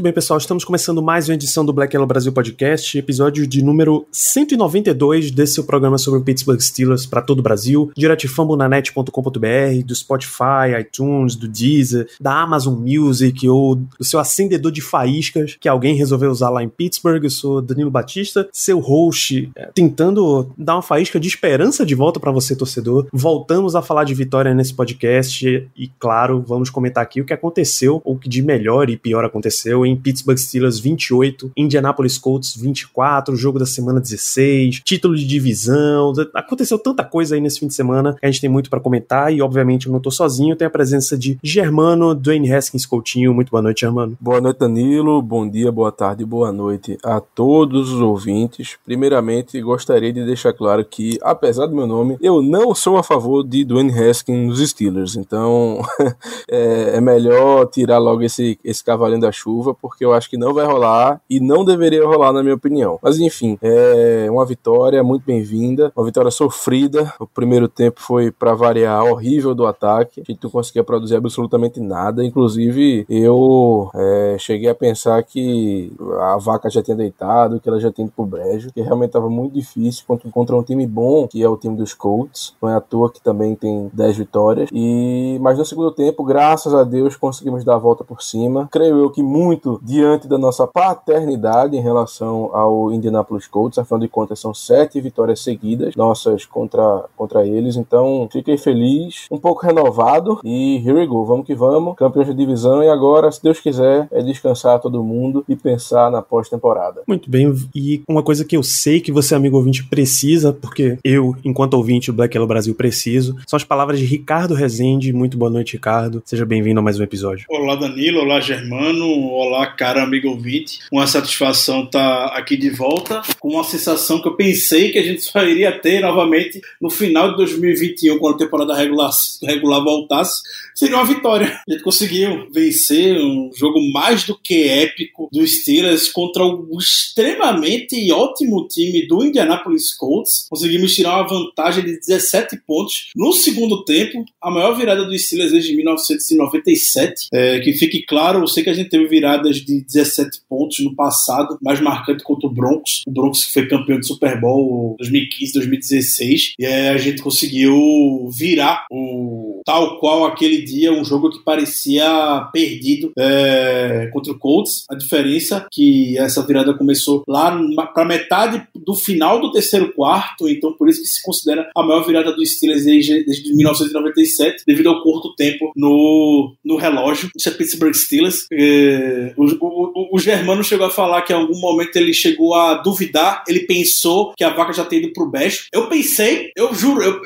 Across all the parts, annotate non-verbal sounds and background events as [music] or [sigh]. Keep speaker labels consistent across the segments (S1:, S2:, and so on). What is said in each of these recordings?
S1: Muito bem, pessoal, estamos começando mais uma edição do Black Yellow Brasil Podcast, episódio de número 192 desse seu programa sobre o Pittsburgh Steelers para todo o Brasil, direto de fambonanet.com.br, do Spotify, iTunes, do Deezer, da Amazon Music ou do seu acendedor de faíscas que alguém resolveu usar lá em Pittsburgh. Eu sou Danilo Batista, seu host, é, tentando dar uma faísca de esperança de volta para você, torcedor. Voltamos a falar de vitória nesse podcast e, claro, vamos comentar aqui o que aconteceu, ou o que de melhor e pior aconteceu Pittsburgh Steelers 28, Indianapolis Colts 24, jogo da semana 16, título de divisão. Aconteceu tanta coisa aí nesse fim de semana que a gente tem muito para comentar e, obviamente, eu não tô sozinho. Tem a presença de Germano, Dwayne Haskins Coutinho. Muito boa noite, Germano.
S2: Boa noite, Danilo. Bom dia, boa tarde, boa noite a todos os ouvintes. Primeiramente, gostaria de deixar claro que, apesar do meu nome, eu não sou a favor de Dwayne Haskins nos Steelers. Então, [laughs] é, é melhor tirar logo esse, esse cavalinho da chuva, porque eu acho que não vai rolar e não deveria rolar, na minha opinião. Mas, enfim, é uma vitória muito bem-vinda, uma vitória sofrida. O primeiro tempo foi, para variar, horrível do ataque. A gente não conseguia produzir absolutamente nada. Inclusive, eu é, cheguei a pensar que a vaca já tinha deitado, que ela já tinha ido pro brejo, que realmente estava muito difícil contra, contra um time bom, que é o time dos Colts. Não é à toa que também tem 10 vitórias. E Mas no segundo tempo, graças a Deus, conseguimos dar a volta por cima. Creio eu que muito diante da nossa paternidade em relação ao Indianapolis Colts. Afinal de contas, são sete vitórias seguidas nossas contra, contra eles. Então, fiquei feliz, um pouco renovado. E here we go, vamos que vamos. Campeões de divisão. E agora, se Deus quiser, é descansar todo mundo e pensar na pós-temporada.
S1: Muito bem, e uma coisa que eu sei que você, amigo ouvinte, precisa, porque eu, enquanto ouvinte do Black Yellow Brasil, preciso, são as palavras de Ricardo Rezende. Muito boa noite, Ricardo. Seja bem-vindo a mais um episódio.
S3: Olá, Danilo. Olá, Germano. Olá, cara amigo ouvinte. Uma satisfação estar aqui de volta, com uma sensação que eu pensei que a gente só iria ter novamente no final de 2021, quando a temporada regular, regular voltasse. Seria uma vitória. A gente conseguiu vencer um jogo mais do que épico do Steelers contra o extremamente ótimo time do Indianapolis Colts. Conseguimos tirar uma vantagem de 17 pontos no segundo tempo, a maior virada do Steelers desde 1997. É, que fique claro, eu sei que a gente teve viradas de 17 pontos no passado, mais marcante contra o Broncos. O Broncos que foi campeão de Super Bowl 2015, 2016. E a gente conseguiu virar o tal qual aquele dia, um jogo que parecia perdido é, contra o Colts. A diferença é que essa virada começou lá para metade do final do terceiro quarto, então por isso que se considera a maior virada do Steelers desde, desde 1997, devido ao curto tempo no, no relógio. Isso é Pittsburgh Steelers. É, o, o, o, Germano chegou a falar que em algum momento ele chegou a duvidar, ele pensou que a vaca já tinha ido pro Best. Eu pensei, eu juro, eu,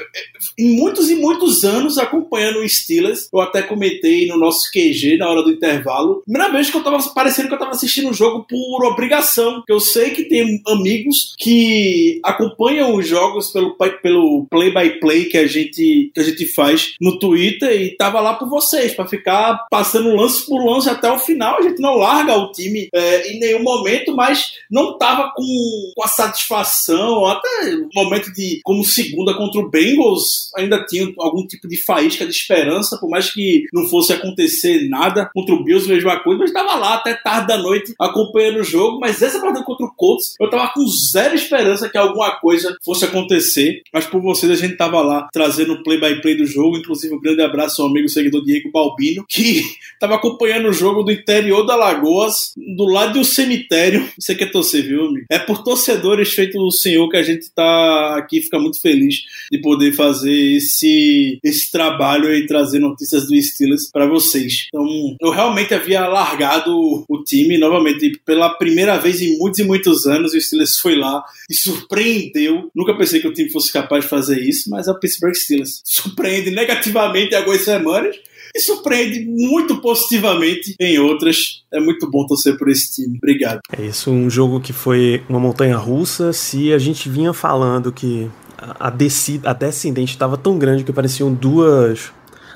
S3: em muitos e muitos anos acompanhando o Steelers, eu até comentei no nosso QG na hora do intervalo. Primeira vez que eu tava parecendo que eu tava assistindo o jogo por obrigação, que eu sei que tem amigos que acompanham os jogos pelo pelo play by play que a gente que a gente faz no Twitter e tava lá por vocês para ficar passando lance por lance até o final. A gente não larga o time é, em nenhum momento, mas não tava com, com a satisfação, até o momento de como segunda contra o Bengals ainda tinha algum tipo de faísca de esperança, por mais que não fosse acontecer nada contra o Bills, mesma coisa, mas estava lá até tarde da noite acompanhando o jogo. Mas essa partida contra o Colts, eu tava com zero esperança que alguma coisa fosse acontecer. Mas por vocês, a gente tava lá trazendo o play-by-play do jogo. Inclusive, um grande abraço ao amigo seguidor Diego Balbino, que [laughs] tava acompanhando o jogo do interior da Lagoas, do lado do cemitério. Aqui é torcer, viu, amigo? É por torcedores feito do Senhor que a gente tá aqui, fica muito feliz de poder fazer esse, esse trabalho e trazer notícias do Steelers para vocês. Então, eu realmente havia largado o time novamente pela primeira vez em muitos e muitos anos. O Steelers foi lá e surpreendeu. Nunca pensei que o time fosse capaz de fazer isso, mas o Pittsburgh Steelers surpreende negativamente algumas semanas e surpreende muito positivamente em outras. É muito bom torcer por esse time. Obrigado.
S1: É isso, um jogo que foi uma montanha russa. Se a gente vinha falando que a, a descendente estava tão grande que pareciam duas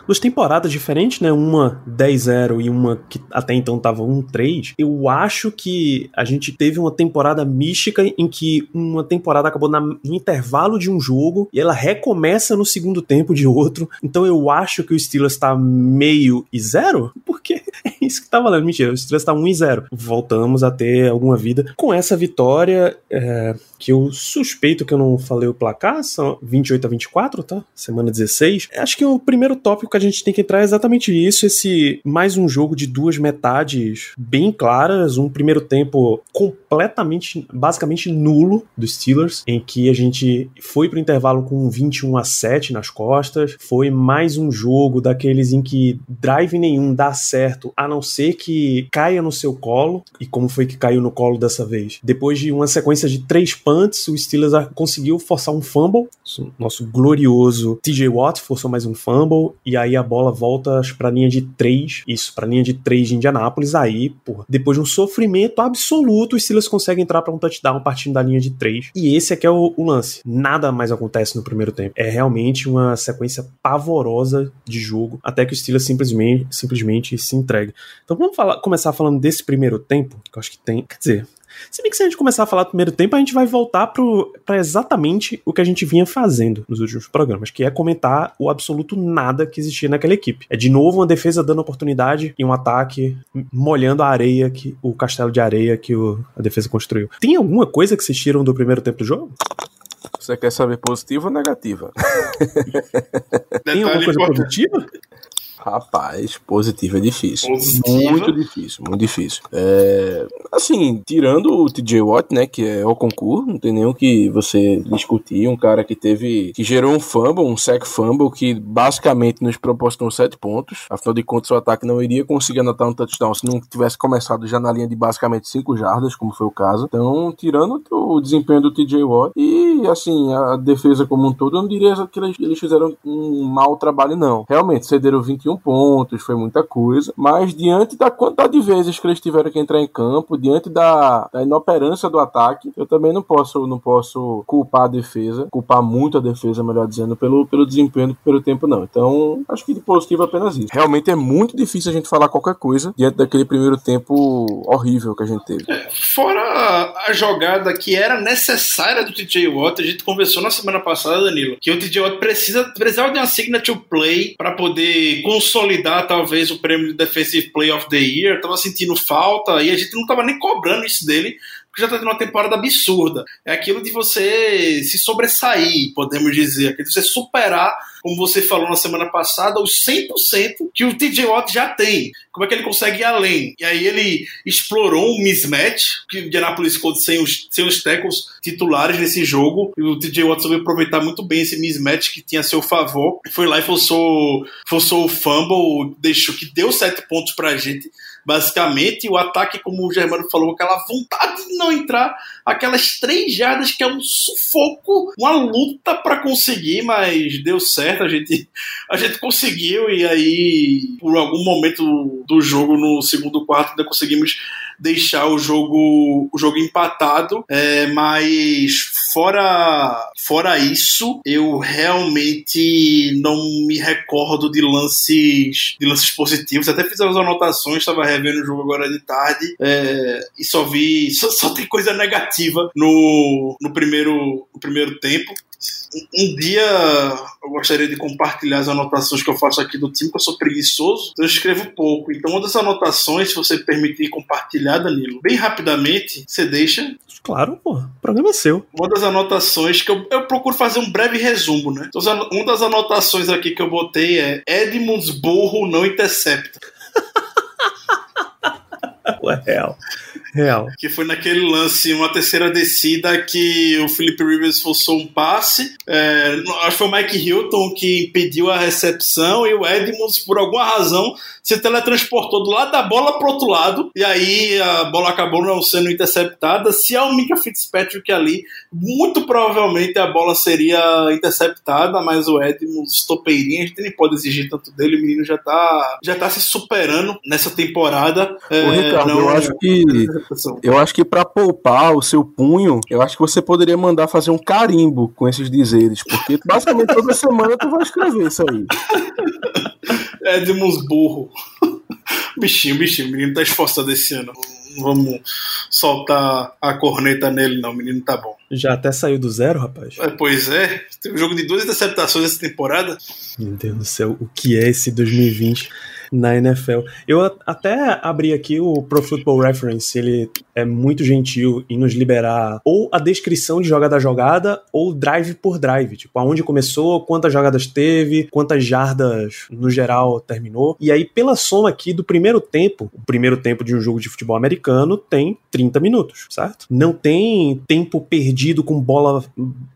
S1: duas temporadas diferentes, né? Uma 10-0 e uma que até então tava 1-3. Eu acho que a gente teve uma temporada mística em que uma temporada acabou na, no intervalo de um jogo e ela recomeça no segundo tempo de outro. Então eu acho que o Steelers tá meio e zero, [laughs] porque é isso que tá valendo. Mentira, o Steelers tá 1 e 0. Voltamos a ter alguma vida. Com essa vitória, é, que eu suspeito que eu não falei o placar, são 28 a 24, tá? Semana 16. Acho que o primeiro tópico que a gente tem que entrar é exatamente isso, esse mais um jogo de duas metades bem claras, um primeiro tempo completamente, basicamente nulo dos Steelers, em que a gente foi pro intervalo com 21 a 7 nas costas, foi mais um jogo daqueles em que drive nenhum dá certo, a não ser que caia no seu colo, e como foi que caiu no colo dessa vez? Depois de uma sequência de três punts, o Steelers conseguiu forçar um fumble. Nosso glorioso TJ Watt forçou mais um fumble. E aí a bola volta para a linha de 3. Isso, para a linha de 3 de Indianápolis. Aí, porra, depois de um sofrimento absoluto, o Steelers consegue entrar para um touchdown partindo da linha de 3. E esse aqui é o, o lance. Nada mais acontece no primeiro tempo. É realmente uma sequência pavorosa de jogo. Até que o Steelers simplesmente, simplesmente se entrega. Então vamos falar, começar falando desse primeiro tempo. Que eu acho que tem. Quer dizer, se bem que se a gente começar a falar do primeiro tempo, a gente vai voltar para exatamente o que a gente vinha fazendo nos últimos programas, que é comentar o absoluto nada que existia naquela equipe. É de novo uma defesa dando oportunidade e um ataque molhando a areia, que o castelo de areia que o, a defesa construiu. Tem alguma coisa que vocês tiram do primeiro tempo do jogo?
S2: Você quer saber positiva ou negativa? [laughs]
S1: Tem alguma coisa positiva?
S2: Rapaz, positivo é difícil. Positiva. Muito difícil, muito difícil. É, assim, tirando o TJ Watt, né, que é o concurso, não tem nenhum que você discutir. Um cara que teve, que gerou um fumble, um sack fumble, que basicamente nos proporcionou sete pontos. Afinal de contas, o ataque não iria conseguir anotar um touchdown se não tivesse começado já na linha de basicamente cinco jardas, como foi o caso. Então, tirando o desempenho do TJ Watt e, assim, a defesa como um todo, eu não diria que eles fizeram um mau trabalho, não. Realmente, cederam 21 pontos, foi muita coisa, mas diante da quantidade de vezes que eles tiveram que entrar em campo, diante da, da inoperância do ataque, eu também não posso, não posso culpar a defesa, culpar muito a defesa, melhor dizendo, pelo, pelo desempenho primeiro tempo, não. Então, acho que de positivo é apenas isso. Realmente é muito difícil a gente falar qualquer coisa diante daquele primeiro tempo horrível que a gente teve.
S3: É, fora a jogada que era necessária do TJ Watt, a gente conversou na semana passada, Danilo, que o TJ Watt precisa, precisava de uma signature play para poder consolidar talvez o prêmio de Defensive Play of the Year, tava sentindo falta e a gente não tava nem cobrando isso dele, já tá tendo uma temporada absurda. É aquilo de você se sobressair, podemos dizer, aquilo de você superar, como você falou na semana passada, os 100% que o TJ Watt já tem. Como é que ele consegue ir além? E aí ele explorou um mismatch, que o Indianapolis Colts sem os, sem os tackles titulares nesse jogo, e o TJ Watt soube aproveitar muito bem esse mismatch que tinha a seu favor. Foi lá e forçou, forçou o fumble, deixou que deu sete pontos pra gente basicamente. O ataque, como o Germano falou, aquela vontade de não entrar, aquelas três jardas que é um sufoco, uma luta para conseguir, mas deu certo, a gente, a gente conseguiu e aí, por algum momento do jogo, no segundo quarto, ainda conseguimos deixar o jogo, o jogo empatado, é, mas fora, fora isso, eu realmente não me recordo de lances, de lances positivos. Até fiz as anotações, estava revendo o jogo agora de tarde é, e só vi, só, só, tem coisa negativa no, no, primeiro, no primeiro tempo. Um dia eu gostaria de compartilhar as anotações que eu faço aqui do time, que eu sou preguiçoso, então eu escrevo pouco. Então, uma das anotações, se você permitir compartilhar, Danilo, bem rapidamente, você deixa.
S1: Claro, pô, o programa é seu.
S3: Uma das anotações que eu, eu procuro fazer um breve resumo, né? Então, uma das anotações aqui que eu botei é Edmunds burro não intercepta. [laughs]
S1: Ué, real.
S3: Que foi naquele lance, uma terceira descida, que o Felipe Rivers forçou um passe. É, acho que foi o Mike Hilton que impediu a recepção e o Edmonds, por alguma razão, se teletransportou do lado da bola pro outro lado, e aí a bola acabou não sendo interceptada. Se é o Mika Fitzpatrick ali, muito provavelmente a bola seria interceptada, mas o Edmonds topeirinha, a gente nem pode exigir tanto dele, o menino já tá, já tá se superando nessa temporada.
S2: Ô, Ricardo, eu acho que eu acho que para poupar o seu punho, eu acho que você poderia mandar fazer um carimbo com esses dizeres, porque basicamente toda semana tu vai escrever isso aí. [laughs]
S3: Edmonds burro. [laughs] Bichinho, bichinho, o menino tá esforçado esse ano. Não vamos soltar a corneta nele, não. O menino tá bom.
S1: Já até saiu do zero, rapaz.
S3: É, pois é, teve um jogo de duas interceptações essa temporada.
S1: Meu Deus do céu, o que é esse 2020 na NFL? Eu até abri aqui o Pro Football Reference, ele é muito gentil em nos liberar ou a descrição de jogada a jogada ou drive por drive, tipo aonde começou, quantas jogadas teve, quantas jardas no geral terminou. E aí pela soma aqui do primeiro tempo, o primeiro tempo de um jogo de futebol americano tem 30 minutos, certo? Não tem tempo perdido com bola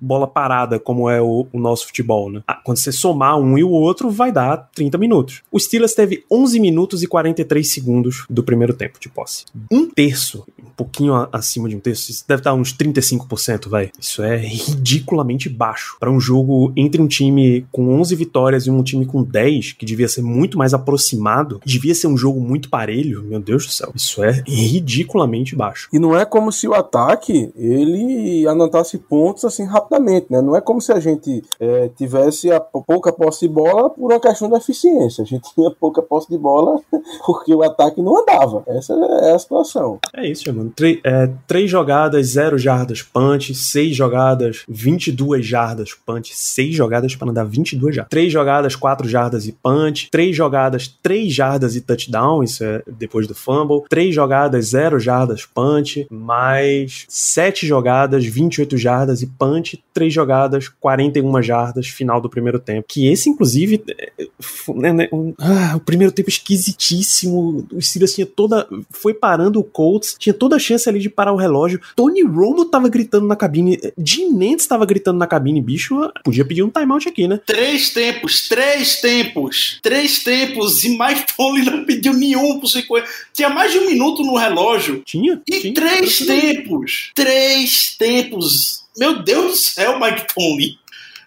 S1: bola parada como é o, o nosso futebol, né? Ah, quando você somar um e o outro vai dar 30 minutos. O Steelers teve 11 minutos e 43 segundos do primeiro tempo de posse. Um terço, um pouquinho acima de um terço, isso deve estar uns 35%, vai. Isso é ridiculamente baixo para um jogo entre um time com 11 vitórias e um time com 10, que devia ser muito mais aproximado, devia ser um jogo muito parelho. Meu Deus do céu, isso é ridiculamente baixo.
S2: E não é como se o ataque ele anotasse pontos assim rapidamente, né? Não é como se a gente é, tivesse a pou- pouca posse de bola por uma questão de eficiência. A gente tinha pouca posse de bola [laughs] porque o ataque não andava. Essa é a situação.
S1: É isso, mano. É, três jogadas, zero jardas punch, seis jogadas, 22 jardas punch, seis jogadas para dar 22 jardas. Três jogadas, quatro jardas e punch, três jogadas, três jardas e touchdown, isso é depois do fumble, três jogadas, zero jardas punch, mais sete jogadas, 28 jardas e punch, três jogadas, 41 jardas, final do primeiro tempo. Que esse, inclusive, é, f- né, né, um- ah, o primeiro tempo esquisitíssimo, o Steelers tinha toda, foi parando o Colts, tinha toda a chance ali de parar o relógio. Tony Romo tava gritando na cabine, Jim Nantz tava gritando na cabine, bicho, podia pedir um timeout aqui, né?
S3: Três tempos, três tempos, três tempos, e Mike Tomlin não pediu nenhum pro 50. Tinha mais de um minuto no relógio.
S1: Tinha?
S3: E
S1: tinha.
S3: três tempos, três tempos. Meu Deus do céu, Mike Tomlin.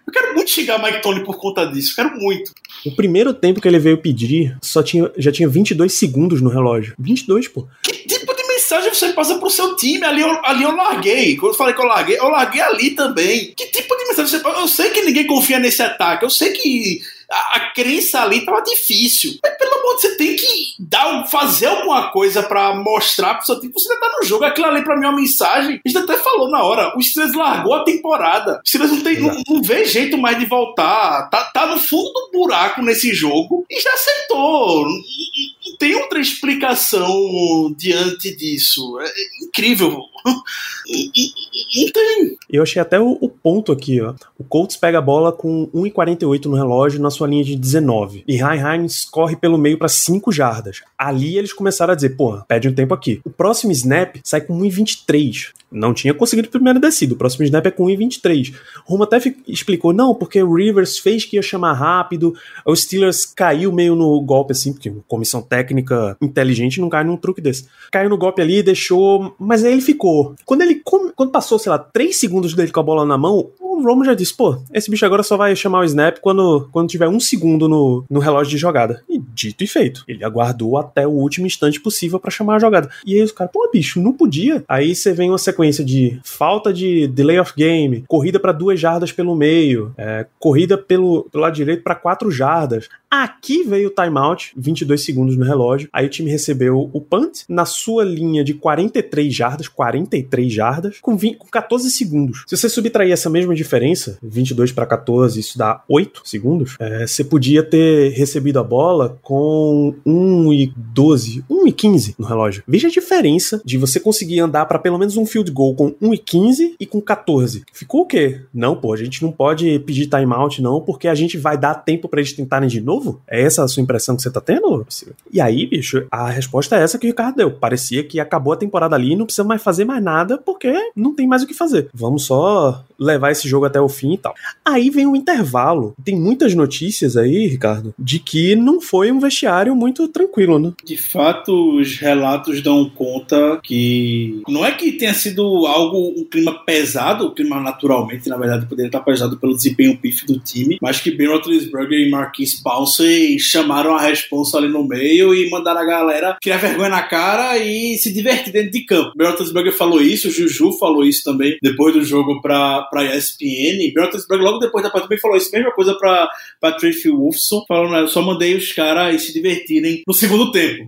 S3: Eu quero muito xingar Mike Tomlin por conta disso, quero muito.
S1: O primeiro tempo que ele veio pedir, só tinha, já tinha 22 segundos no relógio. 22, pô.
S3: Que tipo de mensagem você passa pro seu time? Ali eu, ali eu larguei. Quando eu falei que eu larguei, eu larguei ali também. Que tipo de mensagem você passa? Eu sei que ninguém confia nesse ataque. Eu sei que a, a crença ali tava difícil. Mas pelo amor de Deus, você tem que dar, fazer alguma coisa pra mostrar pro seu time. Você ainda tá no jogo. Aquilo ali pra mim é uma mensagem. A gente até falou na hora. O Steelers largou a temporada. O Steelers não, tem, não, não vê jeito mais de voltar. Tá, tá no fundo do buraco nesse jogo e já aceitou. Não tem outra explicação diante disso. É incrível. Não tem.
S1: Eu achei até o, o ponto aqui, ó. O Colts pega a bola com 1,48 no relógio na sua linha de 19. E Hines corre pelo meio para 5 jardas. Ali eles começaram a dizer, porra, pede um tempo aqui. O próximo snap sai com 1,23. Não tinha conseguido a primeira descida. O próximo snap é com 1,23. O Rumo até explicou, não, porque o Rivers fez que ia chamar rápido. O Steelers caiu meio no golpe assim, porque comissão técnica inteligente não cai num truque desse. Caiu no golpe ali, deixou, mas aí ele ficou. Quando ele quando passou, sei lá, 3 segundos dele com a bola na mão, o Romo já disse, pô, esse bicho agora só vai chamar o snap quando, quando tiver um segundo no, no relógio de jogada. E dito e feito. Ele aguardou até o último instante possível pra chamar a jogada. E aí os caras, pô, bicho, não podia. Aí você vem uma sequência de falta de delay of game, corrida pra duas jardas pelo meio, é, corrida pelo, pelo lado direito pra quatro jardas. Aqui veio o timeout, 22 segundos no relógio. Aí o time recebeu o punt na sua linha de 43 jardas, 43 jardas, com, 20, com 14 segundos. Se você subtrair essa mesma diferença, 22 para 14, isso dá 8 segundos, é, você podia ter recebido a bola com 1 e 12, 1 e 15 no relógio. Veja a diferença de você conseguir andar para pelo menos um field goal com 1 e 15 e com 14. Ficou o quê? Não, pô, a gente não pode pedir timeout não, porque a gente vai dar tempo para eles tentarem de novo? É essa a sua impressão que você tá tendo? E aí, bicho, a resposta é essa que o Ricardo deu. Parecia que acabou a temporada ali não precisa mais fazer mais nada porque não tem mais o que fazer. Vamos só levar esse jogo até o fim e tal. Aí vem o intervalo. Tem muitas notícias aí, Ricardo, de que não foi um vestiário muito tranquilo, né?
S3: De fato, os relatos dão conta que não é que tenha sido algo, um clima pesado, o clima naturalmente, na verdade, poderia estar pesado pelo desempenho pif do time, mas que Ben Roethlisberger e Marquise Pouncey chamaram a responsa ali no meio e mandaram a galera criar vergonha na cara e se divertir dentro de campo. Ben Roethlisberger falou isso, o Juju falou isso também depois do jogo para para ESPN. Ben Roethlisberger logo depois da partida também falou isso, mesma coisa para Patrick Wolfson, falando, eu só mandei os caras se divertirem no segundo tempo.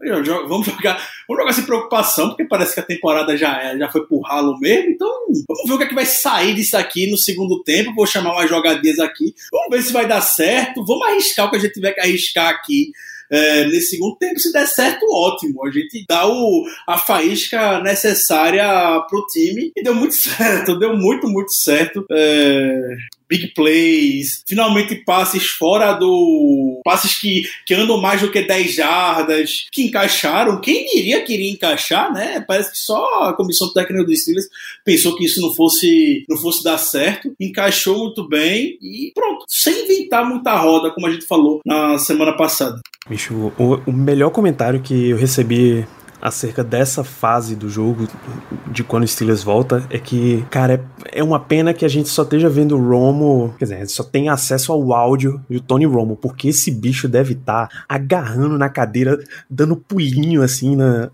S3: Vamos jogar, vamos jogar sem preocupação, porque parece que a temporada já é, já foi pro ralo mesmo, então vamos ver o que, é que vai sair disso aqui no segundo tempo. Vou chamar umas jogadinhas aqui, vamos ver se vai dar certo, vamos arriscar o que a gente tiver que arriscar aqui é, nesse segundo tempo. Se der certo, ótimo. A gente dá o, a faísca necessária pro time e deu muito [laughs] certo, deu muito, muito certo. É, big plays, finalmente passes fora do. passes que, que andam mais do que 10 jardas, que encaixaram. Quem diria que iria encaixar, né? Parece que só a comissão técnica do Steelers pensou que isso não fosse, não fosse dar certo. Encaixou muito bem e pronto, sem inventar muita roda, como a gente falou na semana passada.
S1: Bicho, o, o melhor comentário que eu recebi acerca dessa fase do jogo, de quando o Steelers volta, é que, cara, é, é uma pena que a gente só esteja vendo o Romo, quer dizer, só tem acesso ao áudio do Tony Romo, porque esse bicho deve estar tá agarrando na cadeira, dando pulinho assim na,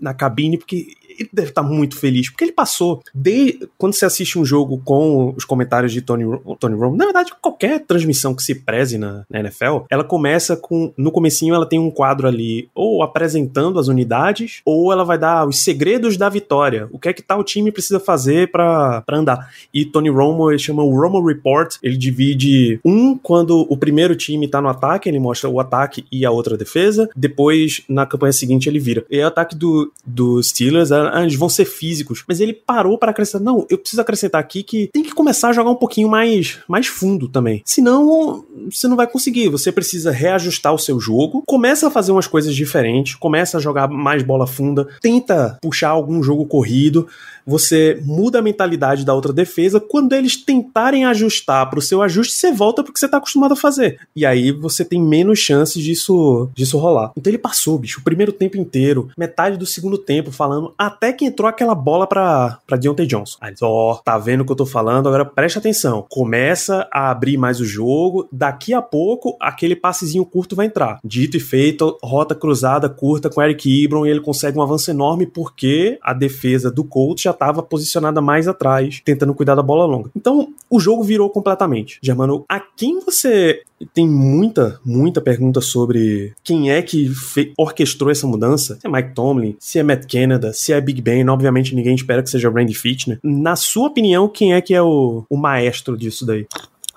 S1: na cabine, porque ele deve estar muito feliz, porque ele passou, de quando você assiste um jogo com os comentários de Tony, Tony Romo, na verdade, qualquer transmissão que se preze na, na, NFL, ela começa com, no comecinho ela tem um quadro ali, ou apresentando as unidades, ou ela vai dar os segredos da vitória, o que é que tal time precisa fazer para andar. E Tony Romo, ele chama o Romo Report, ele divide um quando o primeiro time tá no ataque, ele mostra o ataque e a outra defesa, depois, na campanha seguinte, ele vira. E o ataque do, do Steelers ah, eles vão ser físicos. Mas ele parou para acrescentar, não, eu preciso acrescentar aqui que tem que começar a jogar um pouquinho mais, mais fundo também. Senão, você não vai conseguir. Você precisa reajustar o seu jogo, começa a fazer umas coisas diferentes, começa a jogar mais bola funda, tenta puxar algum jogo corrido você muda a mentalidade da outra defesa. Quando eles tentarem ajustar para o seu ajuste, você volta porque você está acostumado a fazer. E aí você tem menos chances disso, disso rolar. Então ele passou, bicho, o primeiro tempo inteiro, metade do segundo tempo, falando até que entrou aquela bola para pra Deontay Johnson. Aí ó, tá vendo o que eu tô falando? Agora preste atenção. Começa a abrir mais o jogo. Daqui a pouco, aquele passezinho curto vai entrar. Dito e feito, rota cruzada curta com Eric Ibron e ele consegue um avanço enorme porque a defesa do Colts já estava posicionada mais atrás, tentando cuidar da bola longa. Então, o jogo virou completamente. Germano, a quem você tem muita, muita pergunta sobre quem é que orquestrou essa mudança? Se é Mike Tomlin, se é Matt Canada, se é Big Ben, obviamente ninguém espera que seja Randy Fitner. Na sua opinião, quem é que é o, o maestro disso daí?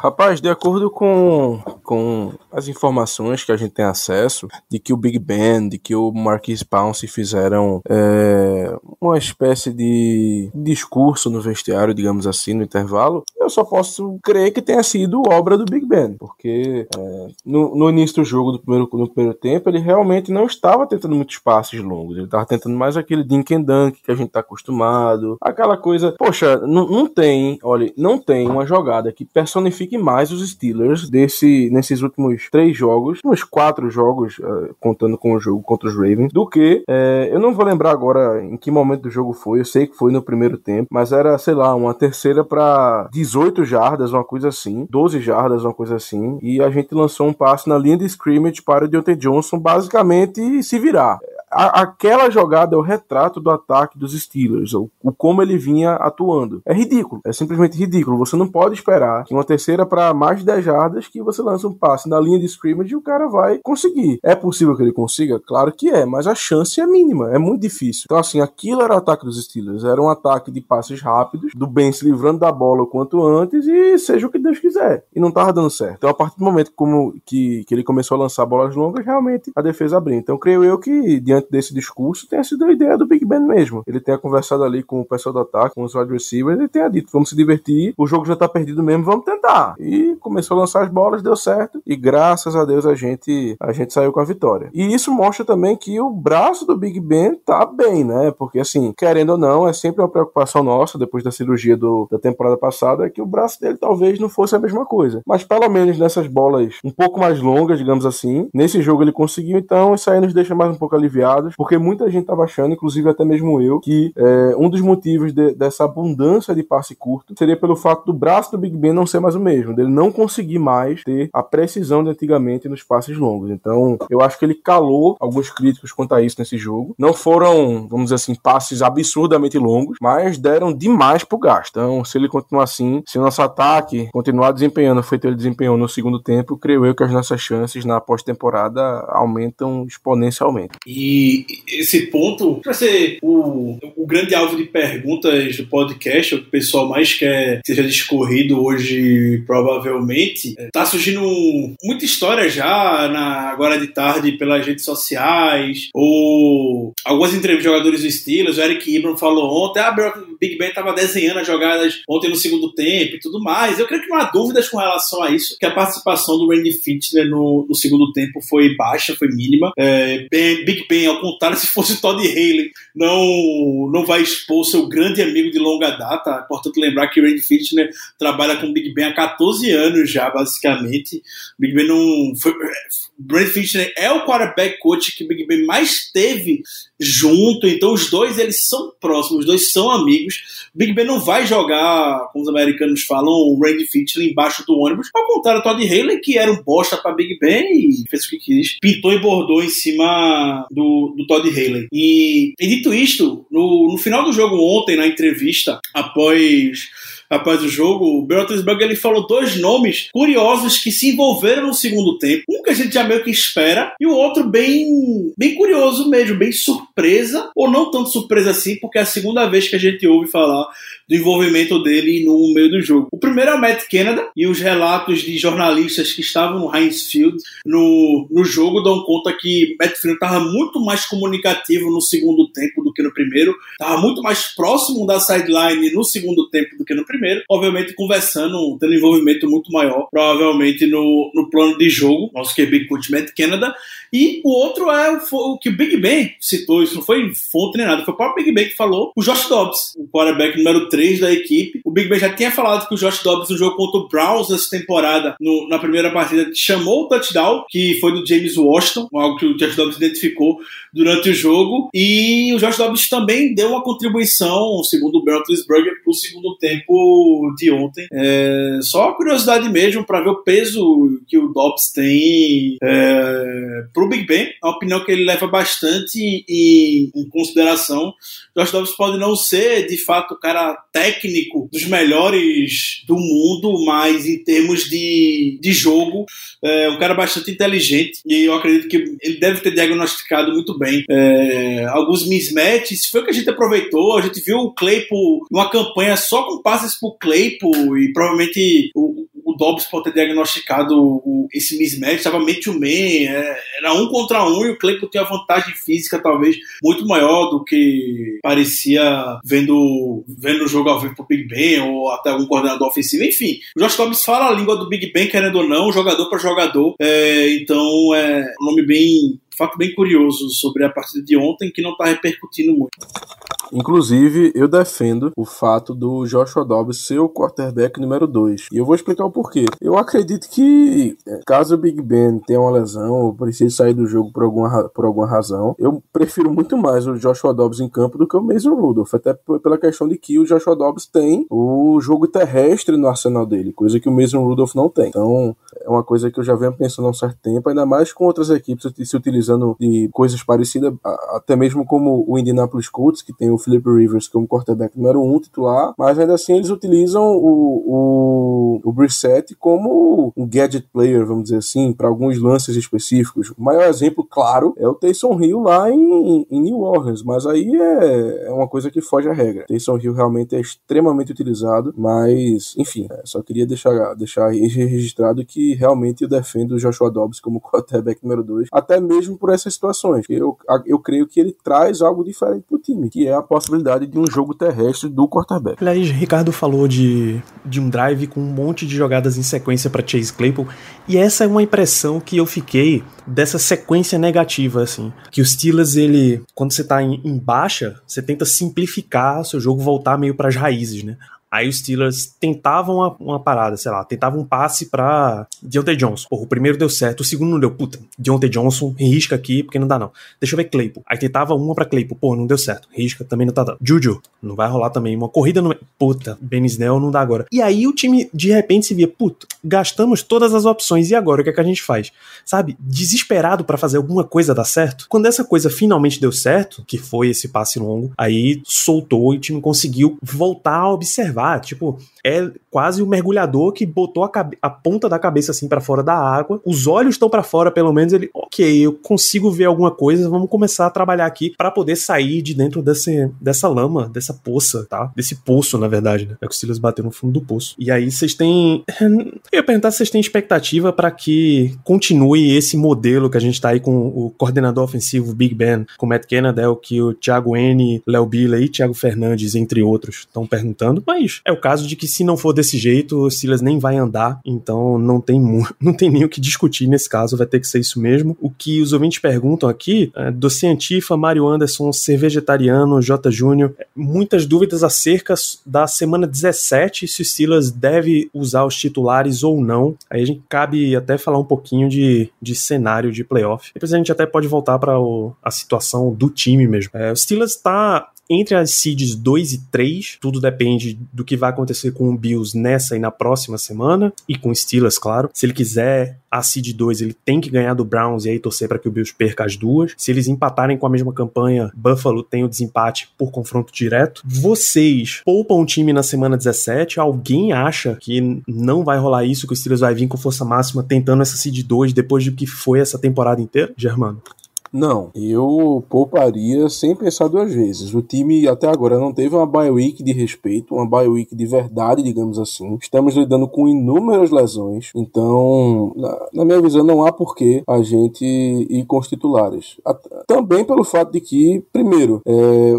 S2: Rapaz, de acordo com, com as informações que a gente tem acesso, de que o Big Ben, de que o Marquis Pounce fizeram é, uma espécie de discurso no vestiário, digamos assim, no intervalo, eu só posso crer que tenha sido obra do Big Ben, porque é, no, no, início do jogo, do primeiro, no primeiro tempo, ele realmente não estava tentando muitos passes longos, ele estava tentando mais aquele dink and dunk que a gente está acostumado, aquela coisa, poxa, não, tem, olha, não tem uma jogada que personifique mais os Steelers desse, nesses últimos três jogos, uns quatro jogos, uh, contando com o jogo contra os Ravens, do que é, eu não vou lembrar agora em que momento do jogo foi, eu sei que foi no primeiro tempo, mas era, sei lá, uma terceira para 18 jardas, uma coisa assim, 12 jardas, uma coisa assim, e a gente lançou um passe na linha de scrimmage para o Deontay Johnson basicamente se virar a, aquela jogada é o retrato do ataque dos Steelers, o, o, como ele vinha atuando. É ridículo, é simplesmente ridículo. Você não pode esperar que uma terceira para mais de 10 jardas que você lance um passe na linha de scrimmage e o cara vai conseguir. É possível que ele consiga? Claro que é, mas a chance é mínima, é muito difícil. Então, assim, aquilo era o ataque dos Steelers, era um ataque de passes rápidos, do Ben se livrando da bola o quanto antes e seja o que Deus quiser. E não tava dando certo. Então, a partir do momento como, que, que ele começou a lançar bolas longas, realmente a defesa abriu. Então, creio eu que, diante diante desse discurso tenha sido a ideia do Big Ben mesmo. Ele tenha conversado ali com o pessoal do ataque, com os wide receivers, e tenha dito: vamos se divertir, o jogo já tá perdido mesmo, vamos tentar. E começou a lançar as bolas, deu certo, e graças a Deus a gente, a gente saiu com a vitória. E isso mostra também que o braço do Big Ben tá bem, né? Porque assim, querendo ou não, é sempre uma preocupação nossa, depois da cirurgia do, da temporada passada, é que o braço dele talvez não fosse a mesma coisa. Mas pelo menos nessas bolas um pouco mais longas, digamos assim, nesse jogo ele conseguiu, então isso aí nos deixa mais um pouco porque muita gente tava achando, inclusive até mesmo eu, que é, um dos motivos de, dessa abundância de passe curto seria pelo fato do braço do Big Ben não ser mais o mesmo, dele não conseguir mais ter a precisão de antigamente nos passes longos. Então, eu acho que ele calou alguns críticos quanto a isso nesse jogo. Não foram, vamos dizer assim, passes absurdamente longos, mas deram demais pro gasto. Então, se ele continuar assim, se o nosso ataque continuar desempenhando feito ele desempenhou no segundo tempo, creio eu que as nossas chances na pós-temporada aumentam exponencialmente.
S3: E esse ponto vai ser o, o grande alvo de perguntas do podcast, o que o pessoal mais quer que seja discorrido hoje, provavelmente. Tá surgindo muita história já na, agora de tarde pelas redes sociais, ou algumas entrevistas de jogadores do Steelers, o Eric Ibram falou ontem, ah, Big Ben tava desenhando as jogadas ontem no segundo tempo e tudo mais. Eu creio que não há dúvidas com relação a isso, que a participação do Randy Fitner no, no segundo tempo foi baixa, foi mínima. É, ben, Big Ben, ao contrário, se fosse Todd Haley, não, não vai expor seu grande amigo de longa data. É importante lembrar que o Randy Fitner trabalha com o Big Ben há 14 anos já, basicamente. O Big Ben não. Foi, Brent Fitner é o quarterback coach que o Big Ben mais teve junto, então os dois eles são próximos, os dois são amigos. O Big Ben não vai jogar, como os americanos falam, o Randy Fitch embaixo do ônibus. Ao contrário, Todd Haley, que era um bosta para Big Ben e fez o que quis, pintou e bordou em cima do, do Todd Haley. E, e dito isto, no, no final do jogo ontem, na entrevista, após após o jogo, o Ben Roethlisberger ele falou dois nomes curiosos que se envolveram no segundo tempo. Um que a gente já meio que espera e o outro bem, bem curioso mesmo, bem surpresa, ou não tanto surpresa assim, porque é a segunda vez que a gente ouve falar do envolvimento dele no meio do jogo. O primeiro é o Matt Canada e os relatos de jornalistas que estavam no Heinz Field no, no jogo dão conta que Matt Field estava muito mais comunicativo no segundo tempo do que no primeiro, estava muito mais próximo da sideline no segundo tempo do que no primeiro, obviamente conversando, tendo envolvimento muito maior, provavelmente no, no plano de jogo, nosso QB coach Matt Canada, e o outro é o, o, que o Big Ben citou, isso não foi fonte nem nada, foi o próprio Big Ben que falou, o Josh Dobbs, o quarterback número 3 da equipe. O Big Ben já tinha falado que o Josh Dobbs no jogo contra o Browns nessa temporada, no, na primeira partida, chamou o touchdown, que foi do James Washington, algo que o Josh Dobbs identificou durante o jogo. E o Josh Dobbs também deu uma contribuição, segundo o Bertelsberger, para o segundo tempo de ontem. É, só curiosidade mesmo para ver o peso que o Dobbs tem é, para o Big Ben. É uma opinião que ele leva bastante em, em consideração. Josh Dobbs pode não ser, de fato, o cara técnico dos melhores do mundo, mas em termos de, de jogo, é um cara bastante inteligente. E eu acredito que ele deve ter diagnosticado muito bem é, alguns mismatches. Foi o que a gente aproveitou. A gente viu o Claypool numa campanha só com passes pro Claypool e provavelmente o Dobbs pode ter diagnosticado o, esse mismatch, estava meio to man, é, era um contra um e o Claypool tinha vantagem física talvez muito maior do que parecia vendo, vendo o jogo ao vivo pro Big Ben ou até algum coordenador ofensivo, enfim. O Josh Dobbs fala a língua do Big Ben, querendo ou não, jogador para jogador, é, então é um nome bem fato bem curioso sobre a partida de ontem que não está repercutindo muito.
S2: Inclusive, eu defendo o fato do Joshua Dobbs ser o quarterback número 2. E eu vou explicar o porquê. Eu acredito que, é, caso o Big Ben tenha uma lesão ou precise sair do jogo por alguma, por alguma razão, eu prefiro muito mais o Joshua Dobbs em campo do que o Mason Rudolph. Até pela questão de que o Joshua Dobbs tem o jogo terrestre no arsenal dele, coisa que o Mason Rudolph não tem. Então, é uma coisa que eu já venho pensando há um certo tempo, ainda mais com outras equipes se utilizando de coisas parecidas, até mesmo como o Indianapolis Colts, que tem o Philip Rivers como quarterback número um titular, mas ainda assim eles utilizam o, o, o Brissett como um gadget player, vamos dizer assim, para alguns lances específicos. O maior exemplo, claro, é o Taysom Hill lá em, em New Orleans, mas aí é, é uma coisa que foge à regra. Taysom Hill realmente é extremamente utilizado, mas, enfim, é, só queria deixar, deixar registrado que realmente eu defendo o Joshua Dobbs como [laughs] quarterback número 2, até mesmo por essas situações. Eu, eu creio que ele traz algo diferente pro time, que é a possibilidade de um jogo terrestre do quarterback.
S1: Aliás, Ricardo falou de, de um drive com um monte de jogadas em sequência para Chase Claypool, e essa é uma impressão que eu fiquei dessa sequência negativa, assim. Que o Steelers, ele, quando você tá em, em baixa, você tenta simplificar seu jogo, voltar meio para as raízes, né? Aí os Steelers tentavam uma, uma, parada, sei lá, tentavam um passe pra Deontay Johnson. Porra, o primeiro deu certo, o segundo não deu. Puta, Deontay Johnson, risca aqui, porque não dá não. Deixa eu ver Claypool. Aí tentava uma pra Claypool, pô, não deu certo. Risca, também não tá dando. Juju, não vai rolar também. Uma corrida no. Puta, Ben Snell não dá agora. E aí o time de repente se via, puta, gastamos todas as opções e agora o que é que a gente faz? Sabe, desesperado para fazer alguma coisa dar certo. Quando essa coisa finalmente deu certo, que foi esse passe longo, aí soltou e o time conseguiu voltar a observar Tipo, é quase o mergulhador que botou a, a ponta da cabeça assim para fora da água. Os olhos estão para fora, pelo menos ele, ok, eu consigo ver alguma coisa, vamos começar a trabalhar aqui para poder sair de dentro desse, dessa lama, dessa poça, tá? Desse poço, na verdade, né? É que o Silas bateu no fundo do poço. E aí vocês têm. [laughs] Eu ia perguntar se vocês têm expectativa para que continue esse modelo que a gente tá aí com o coordenador ofensivo Big Ben, com Matt Kennedy, que o Thiago N, Léo Bila e Thiago Fernandes, entre outros, estão perguntando, mas é o caso de que se não for desse jeito, o Silas nem vai andar, então não tem, [laughs] não tem nem o que discutir nesse caso, vai ter que ser isso mesmo. O que os ouvintes perguntam aqui, é, Doce Antifa, Mário Anderson, ser vegetariano, J. Júnior, muitas dúvidas acerca da semana 17, se o Silas deve usar os titulares ou não. Aí a gente cabe até falar um pouquinho de, de cenário de playoff. Depois a gente até pode voltar para a situação do time mesmo. É, o Steelers está entre as seeds 2 e 3, tudo depende do que vai acontecer com o Bills nessa e na próxima semana, e com o Steelers, claro. Se ele quiser a seed 2, ele tem que ganhar do Browns e aí torcer para que o Bills perca as duas. Se eles empatarem com a mesma campanha, Buffalo tem o desempate por confronto direto. Vocês poupam o time na semana 17? Alguém acha que não vai rolar isso, que o Steelers vai vir com força máxima tentando essa seed 2 depois de que foi essa temporada inteira? Germano?
S2: Não, eu pouparia sem pensar duas vezes. O time até agora não teve uma bye week de respeito, uma bye week de verdade, digamos assim. Estamos lidando com inúmeras lesões, então, na, na minha visão, não há porquê a gente ir com os titulares. Também pelo fato de que, primeiro, é,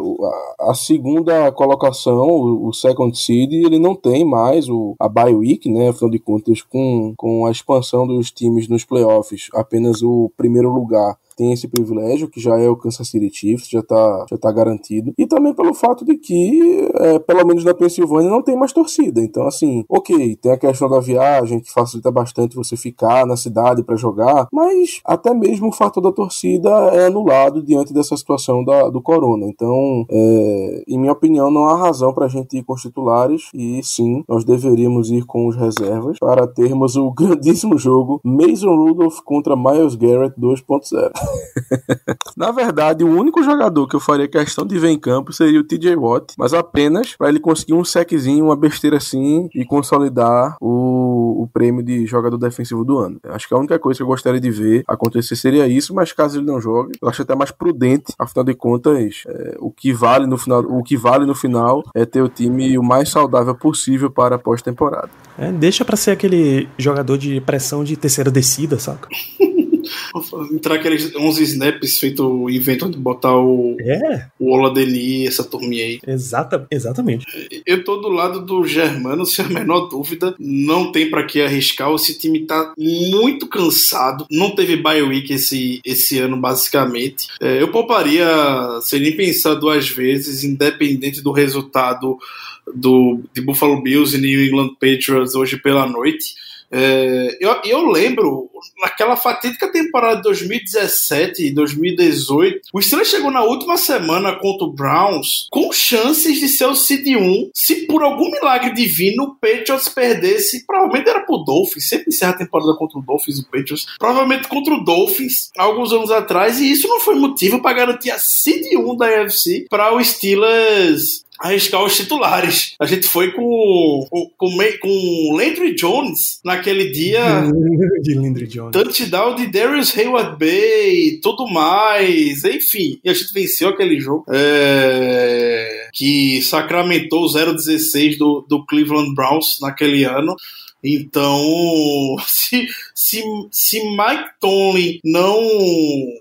S2: a, segunda colocação, o, o, second seed, ele não tem mais o, a bye week, né? Afinal de contas, com, com a expansão dos times nos playoffs, apenas o primeiro lugar tem esse privilégio, que já é o Kansas City Chiefs, já está já tá garantido. E também pelo fato de que, é, pelo menos na Pensilvânia, não tem mais torcida. Então, assim, ok, tem a questão da viagem, que facilita bastante você ficar na cidade para jogar, mas até mesmo o fator da torcida é anulado diante dessa situação da, do corona. Então, é, em minha opinião, não há razão para gente ir com os titulares e sim, nós deveríamos ir com os reservas para termos o [laughs] grandíssimo jogo Mason Rudolph contra Miles Garrett 2.0. [laughs] Na verdade, o único jogador que eu faria questão de ver em campo seria o TJ Watt, mas apenas para ele conseguir um seczinho, uma besteira assim e consolidar o, o prêmio de jogador defensivo do ano. Acho que a única coisa que eu gostaria de ver acontecer seria isso, mas caso ele não jogue, eu acho até mais prudente, afinal de contas, é, o que vale no final, o que vale no final é ter o time o mais saudável possível para a pós-temporada.
S1: É, deixa para ser aquele jogador de pressão de terceira descida, saca? [laughs]
S3: Entrar aqueles 11 snaps feito invento de botar o,
S1: é.
S3: o Oladeli, essa turminha aí.
S1: Exata, exatamente.
S3: Eu tô do lado do Germano, [laughs] sem a menor dúvida. Não tem para que arriscar. Esse time tá muito cansado. Não teve bye week esse, esse ano, basicamente. É, eu pouparia sem nem pensar duas vezes, independente do resultado do, de Buffalo Bills e New England Patriots hoje pela noite. É, eu, eu lembro, naquela fatídica temporada de 2017 e 2018, o Steelers chegou na última semana contra o Browns com chances de ser o Seed 1 se por algum milagre divino o Patriots perdesse, provavelmente era pro Dolphins, sempre encerra a temporada contra o Dolphins e o Patriots, provavelmente contra o Dolphins alguns anos atrás, e isso não foi motivo para garantir a Seed 1 da AFC para o Steelers arriscar os titulares. A gente foi com, com, com, com Landry Jones naquele dia. [laughs]
S1: de Landry Jones.
S3: Touchdown de Darius Hayward Bay, tudo mais, enfim. E a gente venceu aquele jogo. É, que sacramentou o 0-16 do, do Cleveland Browns naquele ano. Então, [laughs] se, se, se Mike Tomlin não,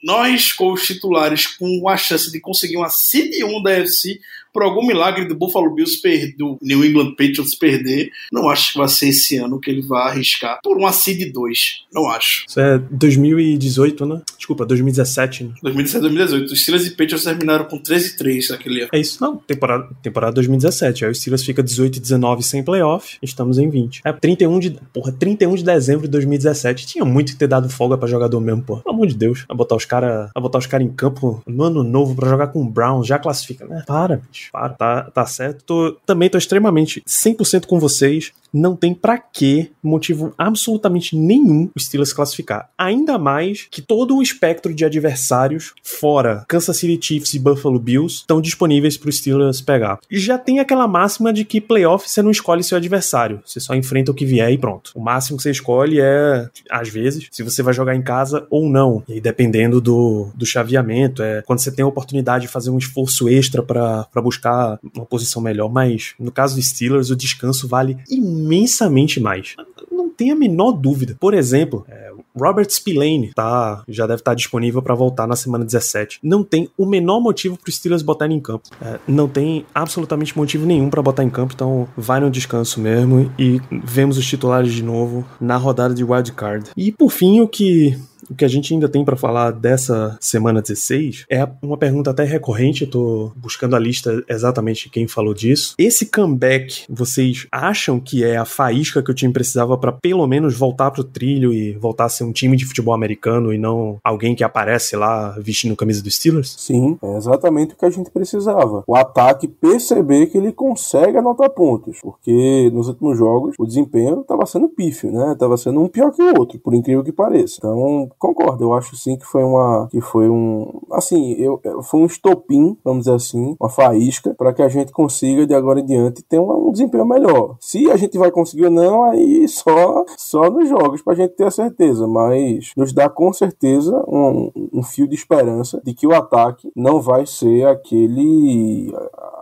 S3: não arriscou os titulares com a chance de conseguir uma seed 1 da FC, por algum milagre do Buffalo Bills perder, do New England Patriots perder, não acho que vai ser esse ano que ele vai arriscar por uma seed 2. Não acho.
S1: Isso é 2018, né? Desculpa, 2017. Né?
S3: 2017, 2018. Os Steelers e Patriots terminaram com 13 e 3 naquele ano.
S1: É isso, não. Temporada, temporada 2017. Aí o Steelers fica 18 e 19 sem playoff. Estamos em 20. É 31 de. Porra, 31 de dezembro de 2017. Tinha muito que ter dado folga pra jogador mesmo, pô. Pelo amor de Deus. Vai botar os caras. botar os caras em campo no ano novo pra jogar com o Browns. Já classifica, né? Para, bicho para, tá, tá certo. Tô, também tô extremamente 100% com vocês. Não tem para que motivo absolutamente nenhum o Steelers classificar. Ainda mais que todo o espectro de adversários, fora Kansas City Chiefs e Buffalo Bills, estão disponíveis pro Steelers pegar. Já tem aquela máxima de que playoff você não escolhe seu adversário, você só enfrenta o que vier e pronto. O máximo que você escolhe é, às vezes, se você vai jogar em casa ou não. E dependendo do, do chaveamento, é quando você tem a oportunidade de fazer um esforço extra para buscar uma posição melhor. Mas no caso dos Steelers, o descanso vale imensamente mais. Não tem a menor dúvida. Por exemplo, é, Robert Spillane tá, já deve estar disponível para voltar na semana 17. Não tem o menor motivo para os Steelers botarem em campo. É, não tem absolutamente motivo nenhum para botar em campo, então vai no descanso mesmo e vemos os titulares de novo na rodada de wild card. E por fim, o que o que a gente ainda tem para falar dessa semana 16 é uma pergunta até recorrente, eu tô buscando a lista exatamente quem falou disso. Esse comeback, vocês acham que é a faísca que o time precisava para pelo menos voltar pro trilho e voltar a ser um time de futebol americano e não alguém que aparece lá vestindo camisa dos Steelers?
S2: Sim, é exatamente o que a gente precisava. O ataque perceber que ele consegue anotar pontos, porque nos últimos jogos o desempenho estava sendo pífio, né? Tava sendo um pior que o outro, por incrível que pareça. Então, concordo, eu acho sim que foi uma que foi um assim, eu foi um estopim, vamos dizer assim, uma faísca para que a gente consiga de agora em diante ter um, um, desempenho melhor. Se a gente vai conseguir ou não, aí só só nos jogos para a gente ter a certeza, mas nos dá com certeza um, um fio de esperança de que o ataque não vai ser aquele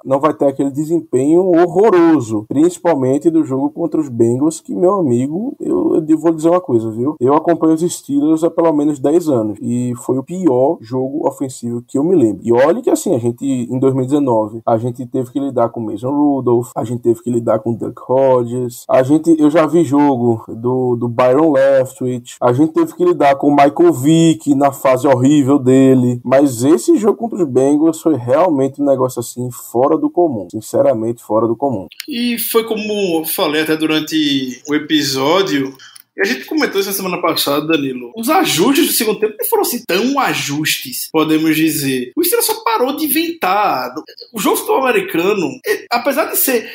S2: não vai ter aquele desempenho horroroso, principalmente do jogo contra os Bengals, que meu amigo, eu, eu vou dizer uma coisa, viu? Eu acompanho os Steelers há pelo menos 10 anos e foi o pior jogo ofensivo que eu me lembro. E olha que assim, a gente em 2019, a gente teve que lidar com Mason Rudolph, a gente teve que lidar com Doug Hodges, a gente eu já vi jogo do, do Byron Leftwich, a gente teve que lidar com o Michael Vick na fase horrível dele, mas esse jogo contra os Bengals foi realmente um negócio assim fora do comum, sinceramente fora do comum.
S3: E foi como eu falei até durante o episódio, a gente comentou isso na semana passada, Danilo. Os ajustes do segundo tempo não foram assim tão ajustes, podemos dizer. O Steelers só parou de inventar. O jogo futebol americano, apesar de ser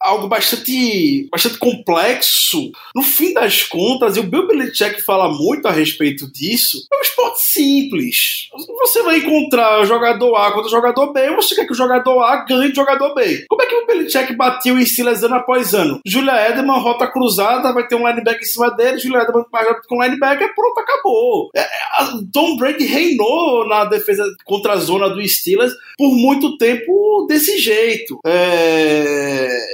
S3: algo bastante, bastante complexo. No fim das contas, e o Bill Belichick fala muito a respeito disso, é um esporte simples. Você vai encontrar o jogador A contra o jogador B, você quer que o jogador A ganhe o jogador B. Como é que o Belichick bateu em Silas ano após ano? Julia Edelman, rota cruzada, vai ter um linebacker em cima dele, Julia Edelman com linebacker, pronto, acabou. É, Tom Brady reinou na defesa contra a zona do Steelers por muito tempo desse jeito. É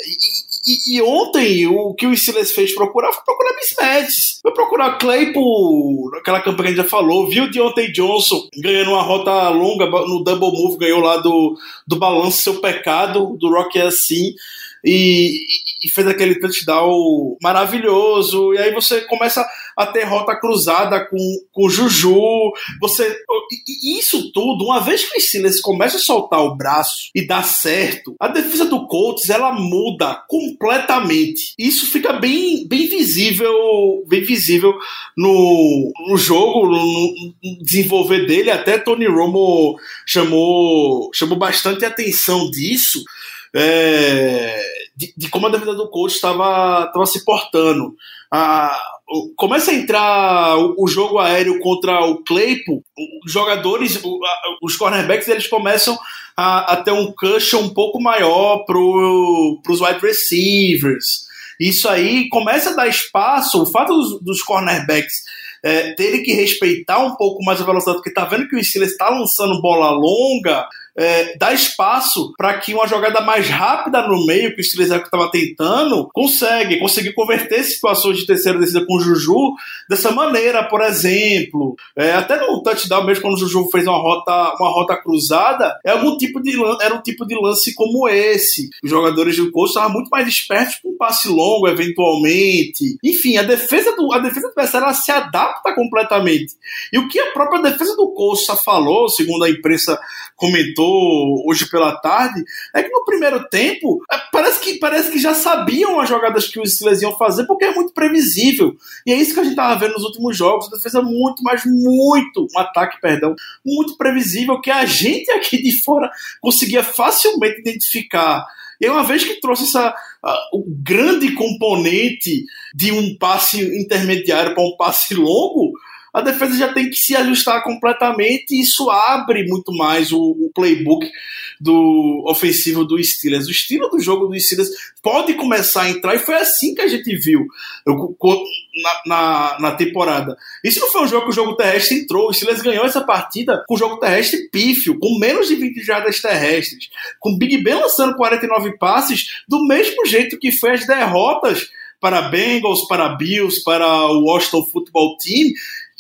S3: e, e, ontem o que o Steelers fez procurar foi procurar mismatches. Foi procurar Claypool, aquela campanha que a gente já falou, viu Deontay Johnson ganhando uma rota longa no double move, ganhou lá do, do balanço seu pecado, do Rock é assim e, e, fez aquele touchdown maravilhoso. E aí você começa a ter rota cruzada com, com o Juju. Você, e, isso tudo, uma vez que o Steelers começa a soltar o braço e dá certo, a defesa do Colts ela muda completamente. Isso fica bem, bem visível, bem visível no, no jogo, no, no desenvolver dele. Até Tony Romo chamou, chamou bastante atenção disso é, de, de, como a defesa do Colts estava se portando. Ah, começa a entrar o, o, jogo aéreo contra o Claypool, os jogadores, os cornerbacks, eles começam a, a ter um cushion um pouco maior para os wide receivers. Isso aí começa a dar espaço, o fato dos, dos cornerbacks é, terem que respeitar um pouco mais a velocidade, porque tá vendo que o Steelers está lançando bola longa, é, dá espaço para que uma jogada mais rápida no meio, que o Steelers estava tentando, consegue, conseguir converter situações de terceira descida com o Juju dessa maneira, por exemplo. É, até no touchdown mesmo, quando o Juju fez uma rota, uma rota cruzada, é algum tipo de, era um tipo de lance como esse. Os jogadores do Colts estavam muito mais espertos com um passe longo, eventualmente. Enfim, a defesa do a defesa adversária se adapta completamente. E o que a própria defesa do Colts falou, segundo a imprensa comentou, comentou hoje pela tarde, é que no primeiro tempo, é, parece que, parece que já sabiam as jogadas que os Steelers iam fazer, porque é muito previsível. E é isso que a gente estava vendo nos últimos jogos. A defesa muito, mas muito, um ataque, perdão, muito previsível, que a gente aqui de fora conseguia facilmente identificar. E uma vez que trouxe essa, uh, o grande componente de um passe intermediário para um passe longo, a defesa já tem que se ajustar completamente e isso abre muito mais o, o playbook do ofensivo do Steelers. O estilo do jogo do Steelers pode começar a entrar e foi assim que a gente viu na, na, na temporada. Isso não foi um jogo que o jogo terrestre entrou. O Steelers ganhou essa partida com o jogo terrestre pífio, com menos de 20 jardas terrestres, com Big Ben lançando 49 passes, do mesmo jeito que foi as derrotas para Bengals, para Bills, para o Washington Football Team,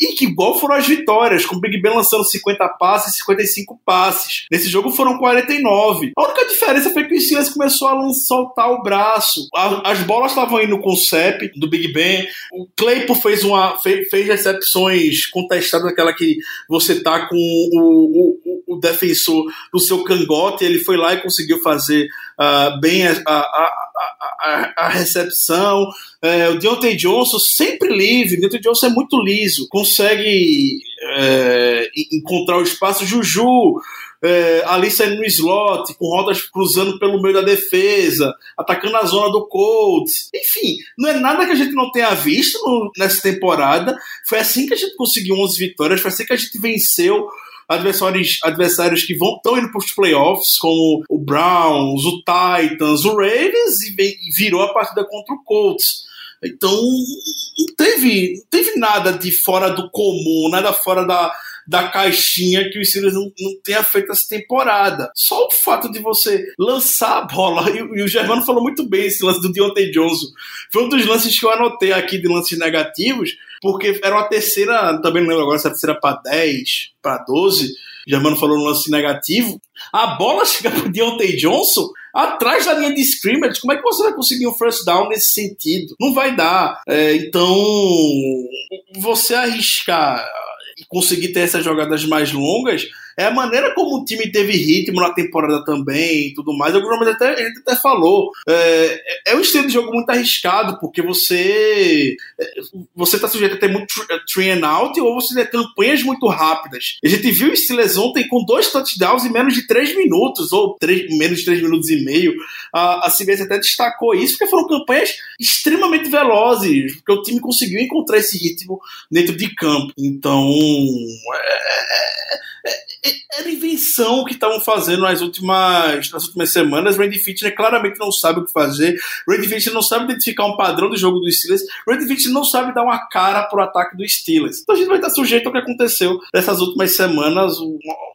S3: e que igual foram as vitórias, com o Big Ben lançando 50 passes e 55 passes. Nesse jogo foram 49. A única diferença foi que o Steelers começou a soltar o braço. as bolas estavam indo com o CEP do Big Ben. O Claypool fez, uma, fez, fez recepções contestadas, aquela que você tá com o, o, o defensor no seu cangote. Ele foi lá e conseguiu fazer uh, bem a, a, a, a recepção. É, o Deontay Johnson sempre livre, o Deontay Johnson é muito liso, consegue é, encontrar o espaço. Juju é, ali saindo no slot, com rodas cruzando pelo meio da defesa, atacando a zona do Colts. Enfim, não é nada que a gente não tenha visto no, nessa temporada. Foi assim que a gente conseguiu 11 vitórias, foi assim que a gente venceu adversários, adversários que vão estão indo para os playoffs, como o Browns, o Titans, o Ravens, e virou a partida contra o Colts. Então, não teve, não teve nada de fora do comum, nada fora da, da caixinha que o Steelers não, não tenha feito essa temporada. Só o fato de você lançar a bola, e, e o Germano falou muito bem esse lance do Deontay Johnson. Foi um dos lances que eu anotei aqui de lances negativos, porque era uma terceira, também não lembro agora se era terceira para 10, para 12. O Germano falou no lance negativo. A bola chega pro Deontay Johnson atrás da linha de scrimmage. Como é que você vai conseguir um first down nesse sentido? Não vai dar. É, então, você arriscar e conseguir ter essas jogadas mais longas é a maneira como o time teve ritmo na temporada também e tudo mais. Momentos até, a gente até falou. É, é um estilo de jogo muito arriscado, porque você é, você está sujeito a ter muito three and out ou você tem campanhas muito rápidas. A gente viu o Steelers ontem com dois touchdowns em menos de três minutos, ou três, menos de três minutos e meio. A, a CBS até destacou isso, porque foram campanhas extremamente velozes, porque o time conseguiu encontrar esse ritmo dentro de campo. Então, é, é era invenção que estavam fazendo nas últimas, nas últimas semanas. Randy Fitner claramente não sabe o que fazer. Randy Fitner não sabe identificar um padrão do jogo dos Steelers. Randy Fitner não sabe dar uma cara pro ataque dos Steelers. Então a gente vai estar sujeito ao que aconteceu nessas últimas semanas.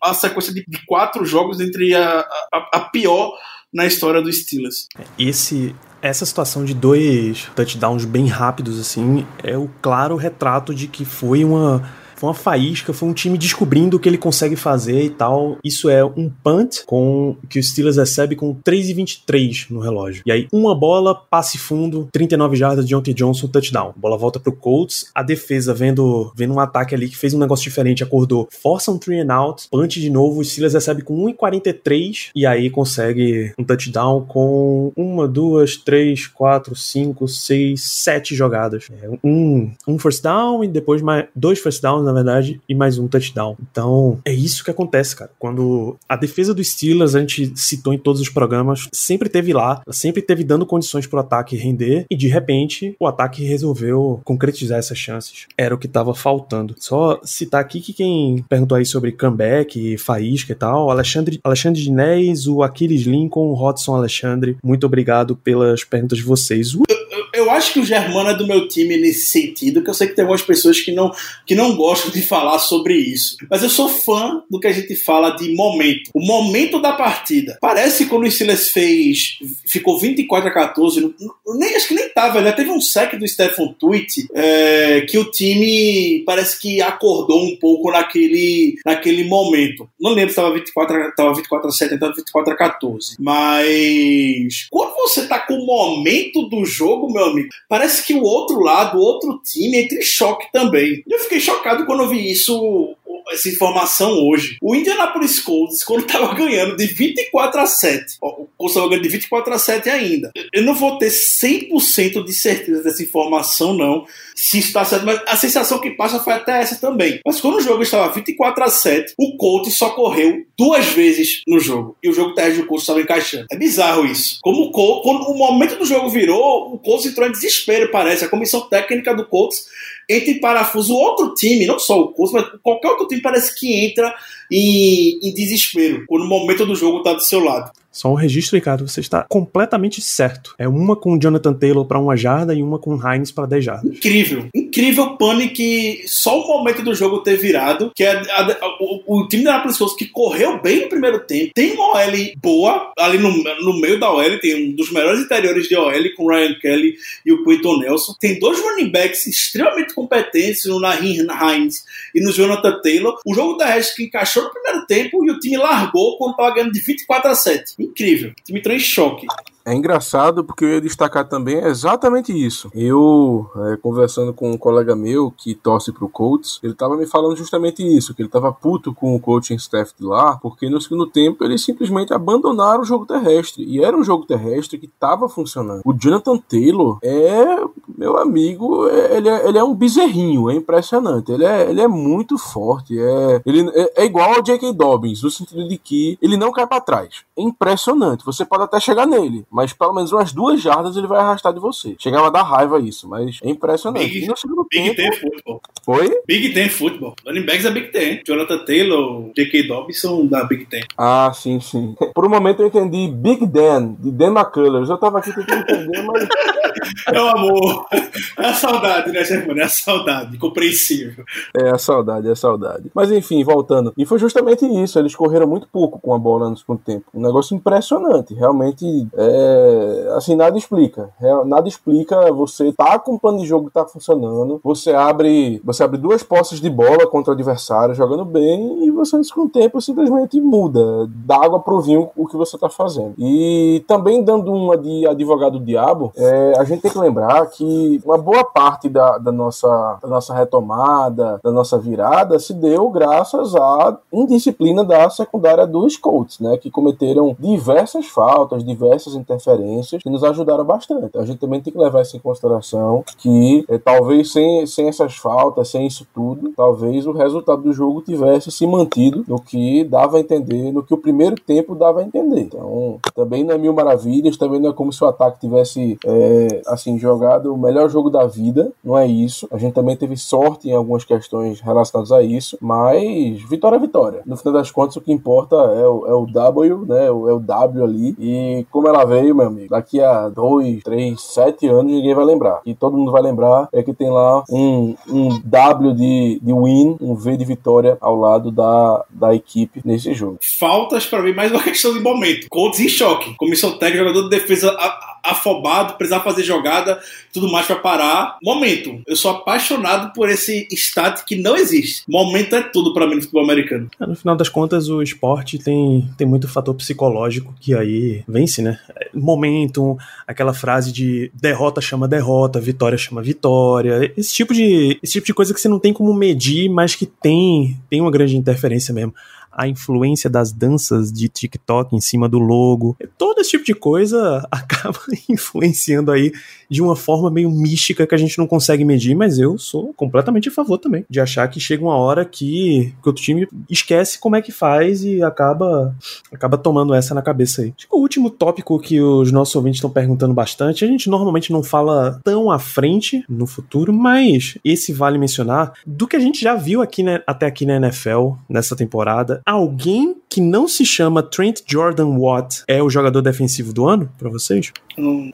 S3: A sequência de, de quatro jogos entre a, a, a pior na história dos Steelers.
S1: Esse essa situação de dois touchdowns bem rápidos assim é o claro retrato de que foi uma foi uma faísca, foi um time descobrindo o que ele consegue fazer e tal. Isso é um punt com que o Steelers recebe com 3,23 no relógio. E aí, uma bola, passe fundo, 39 jardas de Ontem Johnson, touchdown. A bola volta pro Colts. A defesa, vendo, vendo um ataque ali que fez um negócio diferente, acordou, força um three and out, punch de novo. O Steelers recebe com 1,43 e aí consegue um touchdown com uma, duas, três, quatro, cinco, seis, sete jogadas. É, um, um first down e depois mais dois first downs na verdade, e mais um touchdown. Então, é isso que acontece, cara. Quando a defesa dos Steelers, a gente citou em todos os programas, sempre teve lá, sempre teve dando condições pro ataque render, e de repente, o ataque resolveu concretizar essas chances. Era o que tava faltando. Só citar aqui que quem perguntou aí sobre comeback, faísca e tal, Alexandre, Alexandre Dinés, o Aquiles Lincoln, o Rodson Alexandre, muito obrigado pelas perguntas de vocês.
S3: Eu, eu, acho que o Germano é do meu time nesse sentido, que eu sei que tem algumas pessoas que não, que não gostam de falar sobre isso. Mas eu sou fã do que a gente fala de momento. O momento da partida. Parece que o Steelers fez. ficou 24 a 14, nem, acho que nem tava, né? Teve um sec do Stephen Tweet é, que o time parece que acordou um pouco naquele, naquele momento. Não lembro se estava 24, tava 24 a 7, estava 24 a 14. Mas quando você tá com o momento do jogo, meu parece que o outro lado, o outro time entra em choque também. Eu fiquei chocado quando eu vi isso essa informação hoje. O Indianapolis Colts, quando estava ganhando de 24 a 7, ó, o Colts estava ganhando de 24 a 7 ainda. Eu não vou ter 100% de certeza dessa informação, não, se está certo, mas a sensação que passa foi até essa também. Mas quando o jogo estava 24 a 7, o Colts só correu duas vezes no jogo. E o jogo terrestre do Colts estava encaixando. É bizarro isso. Como o Colts, quando o momento do jogo virou, o Colts entrou em desespero, parece. A comissão técnica do Colts entra em parafuso. O outro time, não só o Colts, mas qualquer outro time parece que entra em, em desespero quando o momento do jogo está do seu lado.
S1: Só um registro, Ricardo, você está completamente certo. É uma com o Jonathan Taylor para uma jarda e uma com o Hines para 10 jardas.
S3: Incrível. Incrível pane que só o momento do jogo ter virado, que é a, a, o, o, time da Napoli que correu bem no primeiro tempo, tem uma OL boa, ali no, no meio da OL, tem um dos melhores interiores de OL com o Ryan Kelly e o Quinton Nelson. Tem dois running backs extremamente competentes no Nahin Hines e no Jonathan Taylor. O jogo da Rest que encaixou no primeiro tempo e o time largou quando estava ganhando de 24 a 7 incrível. O time entrou em choque.
S2: É engraçado porque eu ia destacar também exatamente isso. Eu, é, conversando com um colega meu que torce pro Colts, ele tava me falando justamente isso, que ele tava puto com o coaching staff de lá, porque no segundo tempo eles simplesmente abandonaram o jogo terrestre. E era um jogo terrestre que tava funcionando. O Jonathan Taylor é, meu amigo, é, ele, é, ele é um bezerrinho, é impressionante. Ele é, ele é muito forte, é, ele, é, é igual ao J.K. Dobbins, no sentido de que ele não cai para trás. É impressionante. Você pode até chegar nele, mas pelo menos umas duas jardas ele vai arrastar de você. Chegava a dar raiva isso, mas é impressionante.
S3: Big, Big
S2: tempo...
S3: Ten Football.
S2: Foi?
S3: Big Ten Football. Running backs é Big Ten. Jonathan Taylor, J.K. Dobbins são da Big Ten.
S2: Ah, sim, sim. [laughs] Por um momento eu entendi Big Dan, de Dan McCullers. Eu tava aqui tentando entender, mas... [laughs]
S3: Meu amor, é a saudade, né, Germano? É a saudade, compreensível.
S2: É a saudade, é a saudade. Mas enfim, voltando. E foi justamente isso, eles correram muito pouco com a bola no segundo tempo. Um negócio impressionante. Realmente, é... assim, nada explica. Nada explica você tá com um plano de jogo que tá funcionando, você abre, você abre duas posses de bola contra o adversário jogando bem e você no segundo tempo simplesmente muda, dá água pro vinho o que você tá fazendo. E também dando uma de advogado diabo, é, a gente tem que lembrar que uma boa parte da, da, nossa, da nossa retomada, da nossa virada, se deu graças à indisciplina da secundária dos Colts, né? Que cometeram diversas faltas, diversas interferências que nos ajudaram bastante. A gente também tem que levar isso em consideração que é, talvez sem, sem essas faltas, sem isso tudo, talvez o resultado do jogo tivesse se mantido no que dava a entender, no que o primeiro tempo dava a entender. Então, também não é mil maravilhas, também não é como se o ataque tivesse é, assim jogado o melhor jogo da vida, não é isso. A gente também teve sorte em algumas questões relacionadas a isso, mas vitória é vitória. No final das contas, o que importa é o, é o W, né? É o W ali. E como ela veio, meu amigo, daqui a dois, três, sete anos ninguém vai lembrar. E todo mundo vai lembrar é que tem lá um, um W de, de win, um V de vitória ao lado da, da equipe nesse jogo.
S3: Faltas para mim mais uma questão de momento. Colts em choque. Comissão técnica, jogador de defesa afobado, precisar fazer jogada tudo mais para parar. Momento. Eu sou apaixonado por esse stat que não existe. Momento é tudo para mim no futebol americano.
S1: No final das contas, o esporte tem, tem muito fator psicológico que aí vence, né? Momento, aquela frase de derrota chama derrota, vitória chama vitória. Esse tipo de, esse tipo de coisa que você não tem como medir, mas que tem, tem uma grande interferência mesmo a influência das danças de TikTok em cima do logo. Todo esse tipo de coisa [laughs] acaba [laughs] influenciando aí de uma forma meio mística que a gente não consegue medir, mas eu sou completamente a favor também de achar que chega uma hora que, que o time esquece como é que faz e acaba acaba tomando essa na cabeça aí. O último tópico que os nossos ouvintes estão perguntando bastante, a gente normalmente não fala tão à frente no futuro, mas esse vale mencionar do que a gente já viu aqui né, até aqui na NFL nessa temporada. Alguém que não se chama Trent Jordan Watt é o jogador defensivo do ano para vocês?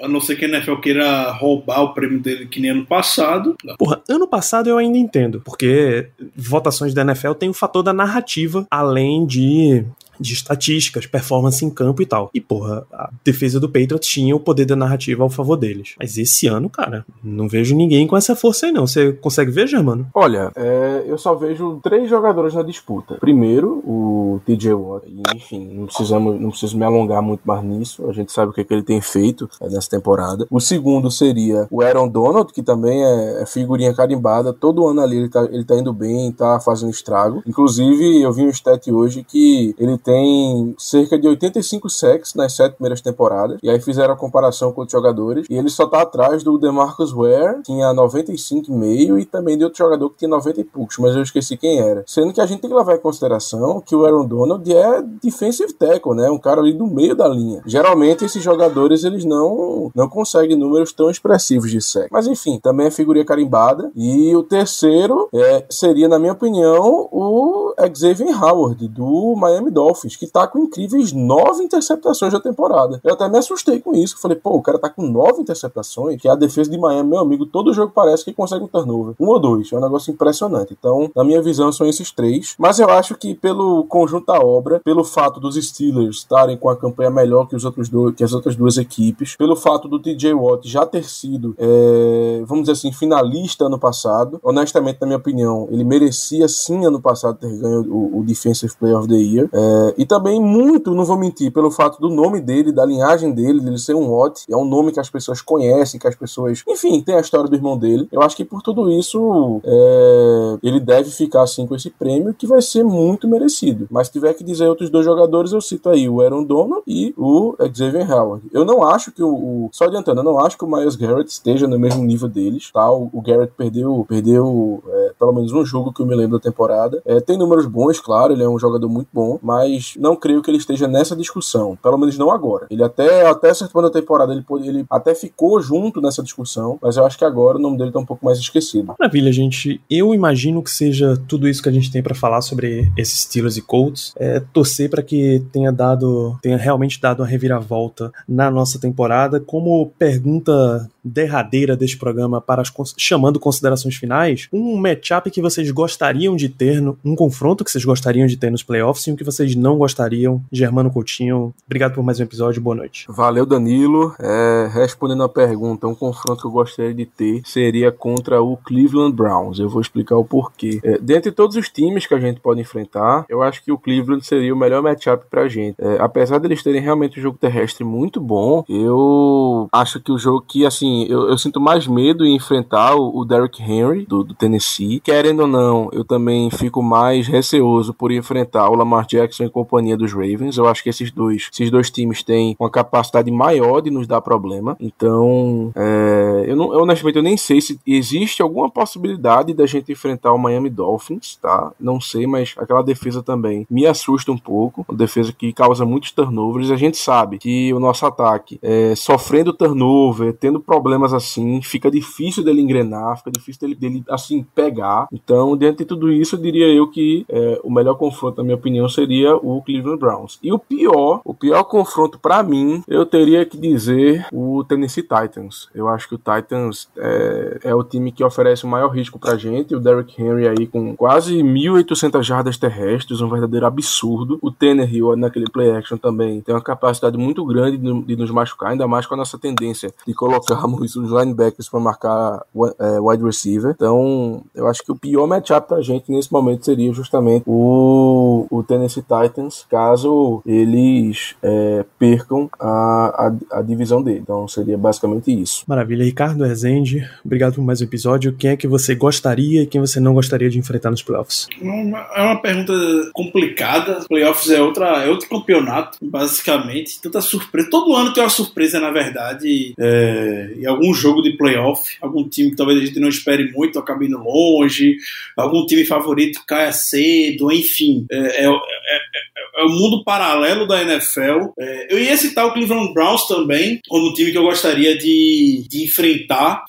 S3: A não ser que a NFL queira roubar o prêmio dele que nem ano passado.
S1: Porra, ano passado eu ainda entendo, porque votações da NFL tem o fator da narrativa, além de de estatísticas, performance em campo e tal. E, porra, a defesa do Patriots tinha o poder da narrativa ao favor deles. Mas esse ano, cara, não vejo ninguém com essa força aí, não. Você consegue ver, Germano?
S2: Olha, é, eu só vejo três jogadores na disputa. Primeiro, o TJ Watt. Enfim, não, precisamos, não preciso me alongar muito mais nisso. A gente sabe o que, é que ele tem feito é, nessa temporada. O segundo seria o Aaron Donald, que também é, é figurinha carimbada. Todo ano ali ele tá, ele tá indo bem, tá fazendo estrago. Inclusive, eu vi um stat hoje que ele tem cerca de 85 sacks nas sete primeiras temporadas. E aí fizeram a comparação com os jogadores. E ele só tá atrás do DeMarcus Ware, que tinha 95,5, e também de outro jogador que tinha 90 e poucos, mas eu esqueci quem era. Sendo que a gente tem que levar em consideração que o Aaron Donald é defensive tackle, né? Um cara ali do meio da linha. Geralmente esses jogadores eles não, não conseguem números tão expressivos de sack. Mas enfim, também é figurinha carimbada. E o terceiro é, seria, na minha opinião, o Xavier Howard, do Miami Dolphins. Dolphins, que tá com incríveis nove interceptações da temporada. Eu até me assustei com isso. Falei, pô, o cara tá com nove interceptações, que é a defesa de Miami, meu amigo, todo jogo parece que consegue um turnover. Um ou dois. É um negócio impressionante. Então, na minha visão, são esses três. Mas eu acho que pelo conjunto da obra, pelo fato dos Steelers estarem com a campanha melhor que, os outros dois, que as outras duas equipes, pelo fato do TJ Watt já ter sido, é, vamos dizer assim, finalista ano passado, honestamente, na minha opinião, ele merecia sim ano passado ter ganho o, o Defensive Player of the Year. É, é, e também muito, não vou mentir, pelo fato do nome dele, da linhagem dele, dele ser um Watt, é um nome que as pessoas conhecem, que as pessoas. Enfim, tem a história do irmão dele. Eu acho que por tudo isso, é, ele deve ficar assim com esse prêmio, que vai ser muito merecido. Mas se tiver que dizer outros dois jogadores, eu cito aí o Aaron Donald e o Xavier Howard. Eu não acho que o, o. Só adiantando, eu não acho que o Miles Garrett esteja no mesmo nível deles, tá? O, Garrett perdeu, perdeu é, pelo menos um jogo que eu me lembro da temporada. É, tem números bons, claro, ele é um jogador muito bom, mas mas não creio que ele esteja nessa discussão, pelo menos não agora. Ele até, até ponto da temporada, ele, ele até ficou junto nessa discussão, mas eu acho que agora o nome dele tá um pouco mais esquecido.
S1: Maravilha, gente. Eu imagino que seja tudo isso que a gente tem para falar sobre esses Steelers e Colts. É, torcer para que tenha dado, tenha realmente dado uma reviravolta na nossa temporada. Como pergunta derradeira deste programa para as chamando considerações finais, um matchup que vocês gostariam de ter, um confronto que vocês gostariam de ter nos playoffs e um que vocês não gostariam. Germano Coutinho, obrigado por mais um episódio, boa noite.
S2: Valeu, Danilo. É, respondendo a pergunta, um confronto que eu gostaria de ter seria contra o Cleveland Browns. Eu vou explicar o porquê. É, dentre todos os times que a gente pode enfrentar, eu acho que o Cleveland seria o melhor matchup pra gente. É, apesar deles terem realmente um jogo terrestre muito bom, eu acho que o jogo que, assim, Assim, eu, eu, sinto mais medo em enfrentar o, o Derrick Henry, do, do, Tennessee. Querendo ou não, eu também fico mais receoso por enfrentar o Lamar Jackson em companhia dos Ravens. Eu acho que esses dois, esses dois times têm uma capacidade maior de nos dar problema. Então, é, eu, não, eu, honestamente eu nem sei se existe alguma possibilidade da gente enfrentar o Miami Dolphins, tá? Não sei, mas aquela defesa também me assusta um pouco. Uma defesa que causa muitos turnovers. A gente sabe que o nosso ataque, é, sofrendo turnover, tendo problemas problemas assim, fica difícil dele engrenar, fica difícil dele, dele assim pegar. Então, diante de tudo isso, eu diria eu que é, o melhor confronto, na minha opinião, seria o Cleveland Browns. E o pior, o pior confronto para mim, eu teria que dizer o Tennessee Titans. Eu acho que o Titans é, é o time que oferece o maior risco pra gente. O Derrick Henry aí com quase 1.800 jardas terrestres, um verdadeiro absurdo. O Tannehill naquele play action também tem uma capacidade muito grande de, de nos machucar, ainda mais com a nossa tendência de colocar os linebackers para marcar é, wide receiver. Então, eu acho que o pior matchup pra gente nesse momento seria justamente o, o Tennessee Titans, caso eles é, percam a, a, a, divisão dele. Então, seria basicamente isso.
S1: Maravilha. Ricardo Rezende, obrigado por mais um episódio. Quem é que você gostaria e quem você não gostaria de enfrentar nos playoffs?
S3: É uma pergunta complicada. Playoffs é, outra, é outro campeonato, basicamente. Tanta surpresa. Todo ano tem uma surpresa, na verdade, é, em algum jogo de playoff. Algum time que talvez a gente não espere muito, acabe indo longe. Algum time favorito caia cedo, enfim. É, é, é, é, é o mundo paralelo da NFL. É, eu ia citar o Cleveland Browns também, como um time que eu gostaria de, de enfrentar.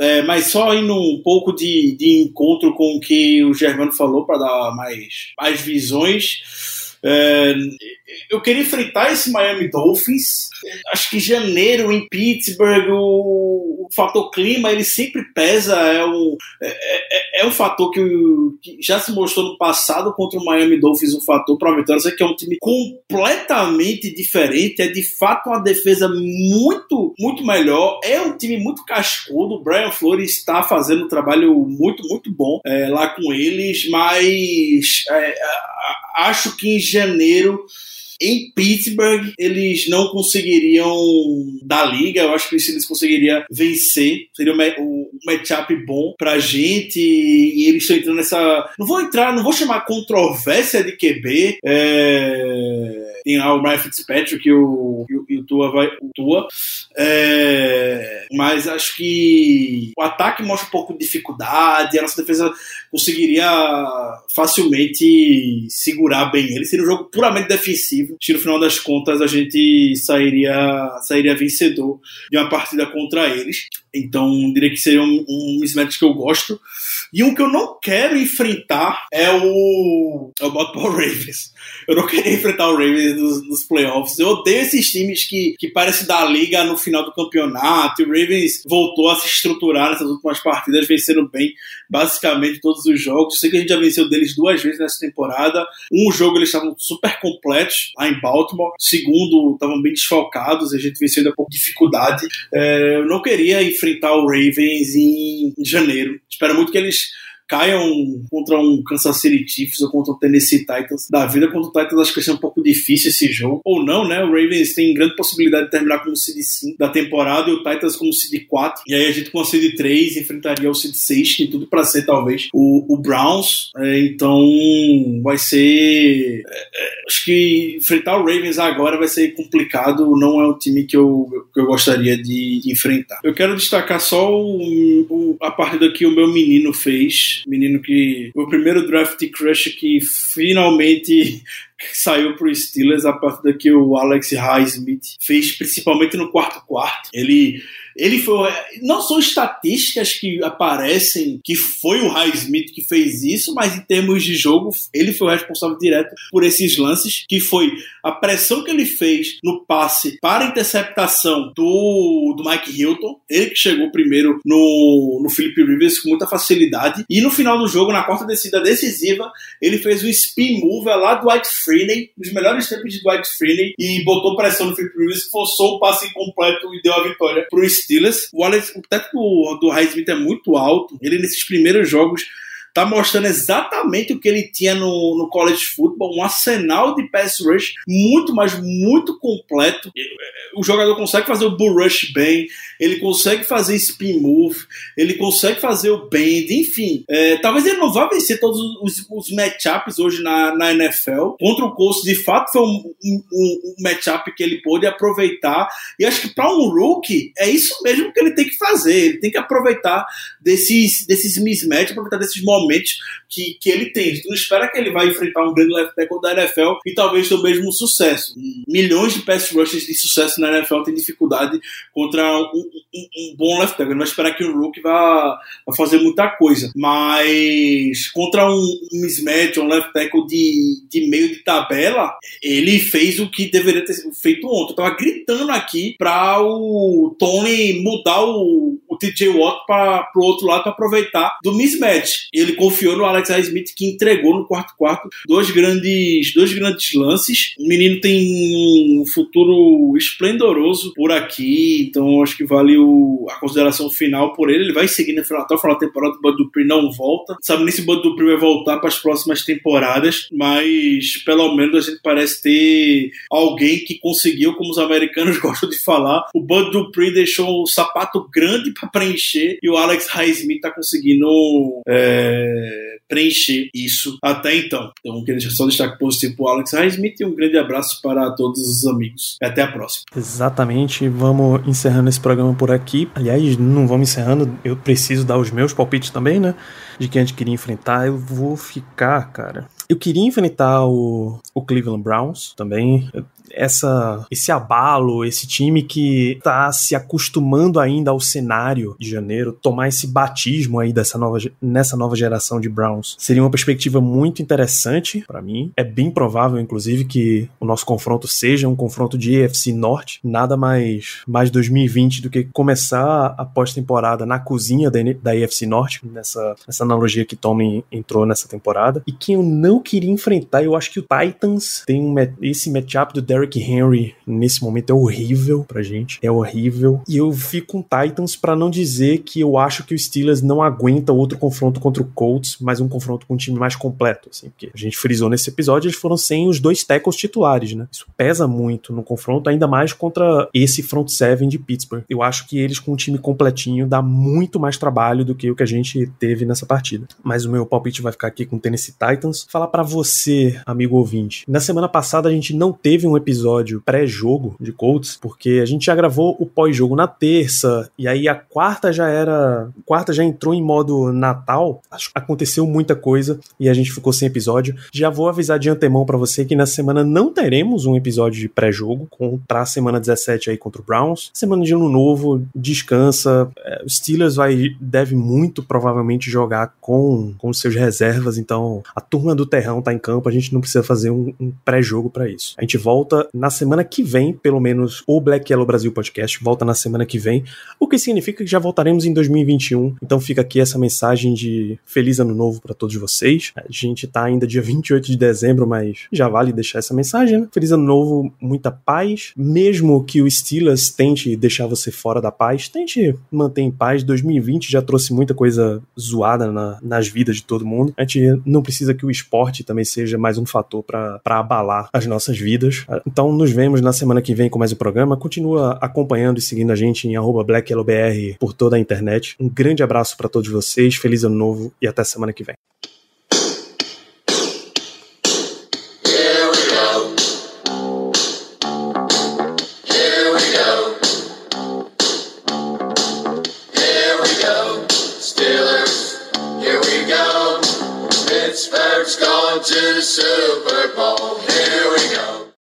S3: É, mas só indo um pouco de, de encontro com o que o Germano falou para dar mais, mais visões. É, eu queria enfrentar esse Miami Dolphins. Acho que janeiro em Pittsburgh, o, o fator clima ele sempre pesa. É um, é, é, é um fator que, que, já se mostrou no passado contra o Miami Dolphins um fator para a vitória. Sei que é um time completamente diferente. É de fato uma defesa muito, muito melhor. É um time muito cascudo. O Brian Flores está fazendo um trabalho muito, muito bom é, lá com eles, mas é, acho que em janeiro em Pittsburgh, eles não conseguiriam dar liga. Eu acho que eles conseguiriam vencer. Seria um matchup bom pra gente. E eles estão entrando nessa. Não vou entrar, não vou chamar controvérsia de QB. É... Tem lá o Brian Fitzpatrick e o, e o Tua vai. O Tua. É... Mas acho que o ataque mostra um pouco de dificuldade. A nossa defesa conseguiria facilmente segurar bem ele. Seria um jogo puramente defensivo. Que no final das contas a gente sairia, sairia vencedor de uma partida contra eles. Então diria que seria um, um mismatch que eu gosto. E um que eu não quero enfrentar é o, é o Baltimore [laughs] Ravens. Eu não queria enfrentar o Ravens nos, nos, playoffs. Eu odeio esses times que, que parecem dar liga no final do campeonato. E o Ravens voltou a se estruturar nessas últimas partidas, vencendo bem basicamente todos os jogos. Sei que a gente já venceu deles duas vezes nessa temporada. Um jogo eles estavam super completos lá em Baltimore. Segundo, estavam bem desfalcados. A gente venceu ainda com dificuldade. É, eu não queria enfrentar o Ravens em, em janeiro. Espero muito que eles caiam contra um Kansas City Chiefs ou contra o Tennessee Titans da vida. Contra o Titans acho que vai ser um pouco difícil esse jogo. Ou não, né? O Ravens tem grande possibilidade de terminar como seed 5 da temporada e o Titans como seed 4. E aí a gente com a seed 3 enfrentaria o seed 6, que tem tudo para ser talvez o, o Browns. É, então vai ser... É, é, acho que enfrentar o Ravens agora vai ser complicado. Não é um time que eu, que eu gostaria de, de enfrentar. Eu quero destacar só o, o, a partida que o meu menino fez menino que. O primeiro draft crush que finalmente [laughs] saiu pro Steelers a partir que o Alex Highsmith fez, principalmente no quarto quarto. Ele ele foi. Não são estatísticas que aparecem que foi o Highsmith que fez isso, mas em termos de jogo, ele foi o responsável direto por esses lances, que foi a pressão que ele fez no passe para interceptação do, do Mike Hilton. Ele que chegou primeiro no, no Philip Rivers com muita facilidade. E no final do jogo, na quarta descida decisiva, ele fez um spin move lá do White Freeney, os melhores tempos de Dwight Freeney, e botou pressão no Philip Rivers, forçou o passe incompleto e deu a vitória pro Steelers. O, Alex, o teto do, do Highsmith é muito alto. Ele, nesses primeiros jogos, tá mostrando exatamente o que ele tinha no, no college football, um arsenal de pass rush muito, mas muito completo. O jogador consegue fazer o bull rush bem, ele consegue fazer spin move, ele consegue fazer o bend, enfim. É, talvez ele não vá vencer todos os, os matchups hoje na, na NFL. Contra o Colts, de fato, foi um, um, um matchup que ele pôde aproveitar. E acho que para um rookie, é isso mesmo que ele tem que fazer. Ele tem que aproveitar desses, desses mismatches, aproveitar desses momentos que, que ele tem. Gente não espera que ele vai enfrentar um grande left tackle da NFL e talvez ter o mesmo sucesso. Milhões de pass rushers de sucesso na NFL têm dificuldade contra um, um, um bom left tackle. Não vai esperar que o rookie vá, vá fazer muita coisa. Mas contra um, um mismatch, um left tackle de, de meio de tabela, ele fez o que deveria ter feito ontem. Eu tava gritando aqui para o Tony mudar o TJ Watt para pro outro lado para aproveitar do mismatch. Ele confiou no Alex Smith que entregou no quarto quarto dois grandes, dois grandes lances. O menino tem um futuro esplendoroso por aqui, então acho que vale o, a consideração final por ele. Ele vai seguir até o final da temporada, o Bud Dupree não volta. Sabe nem se o Bud Dupree vai voltar para as próximas temporadas, mas pelo menos a gente parece ter alguém que conseguiu, como os americanos [laughs] gostam de falar, o Bud Dupree deixou um sapato grande para preencher e o Alex Highsmith está conseguindo é, preencher isso até então. Então, queria deixar só destaque positivo para o Alex Highsmith e um grande abraço para todos os amigos. Até a próxima.
S1: Exatamente. Vamos encerrando esse programa por aqui. Aliás, não vamos encerrando, eu preciso dar os meus palpites também, né? De quem a gente queria enfrentar. Eu vou ficar, cara. Eu queria enfrentar o, o Cleveland Browns também essa, esse abalo, esse time que tá se acostumando ainda ao cenário de janeiro, tomar esse batismo aí dessa nova, nessa nova geração de Browns. Seria uma perspectiva muito interessante para mim. É bem provável, inclusive, que o nosso confronto seja um confronto de EFC Norte. Nada mais, mais 2020 do que começar a pós-temporada na cozinha da, da EFC Norte, nessa, nessa analogia que Tommy entrou nessa temporada. E quem eu não queria enfrentar, eu acho que o Titans tem um, esse matchup do Derek Derrick Henry nesse momento é horrível pra gente. É horrível. E eu fico com Titans para não dizer que eu acho que o Steelers não aguenta outro confronto contra o Colts, mas um confronto com um time mais completo, assim, porque a gente frisou nesse episódio, eles foram sem os dois tackles titulares, né? Isso pesa muito no confronto, ainda mais contra esse front seven de Pittsburgh. Eu acho que eles com um time completinho dá muito mais trabalho do que o que a gente teve nessa partida. Mas o meu palpite vai ficar aqui com o Tennessee Titans. Falar para você, amigo ouvinte. Na semana passada a gente não teve um episódio episódio pré-jogo de Colts, porque a gente já gravou o pós-jogo na terça, e aí a quarta já era. Quarta já entrou em modo Natal. Aconteceu muita coisa e a gente ficou sem episódio. Já vou avisar de antemão para você que na semana não teremos um episódio de pré-jogo contra a semana 17 aí contra o Browns. Semana de ano novo, descansa. É, o Steelers vai deve muito provavelmente jogar com, com seus reservas, então a turma do terrão tá em campo, a gente não precisa fazer um, um pré-jogo para isso. A gente volta na semana que vem, pelo menos o Black Yellow Brasil Podcast volta na semana que vem, o que significa que já voltaremos em 2021. Então fica aqui essa mensagem de feliz ano novo para todos vocês. A gente tá ainda dia 28 de dezembro, mas já vale deixar essa mensagem, né? Feliz ano novo, muita paz. Mesmo que o Steelers tente deixar você fora da paz, tente manter em paz. 2020 já trouxe muita coisa zoada na, nas vidas de todo mundo. A gente não precisa que o esporte também seja mais um fator para abalar as nossas vidas. Então nos vemos na semana que vem com mais um programa. Continua acompanhando e seguindo a gente em BlackYellowBR por toda a internet. Um grande abraço para todos vocês, feliz ano novo e até semana que vem.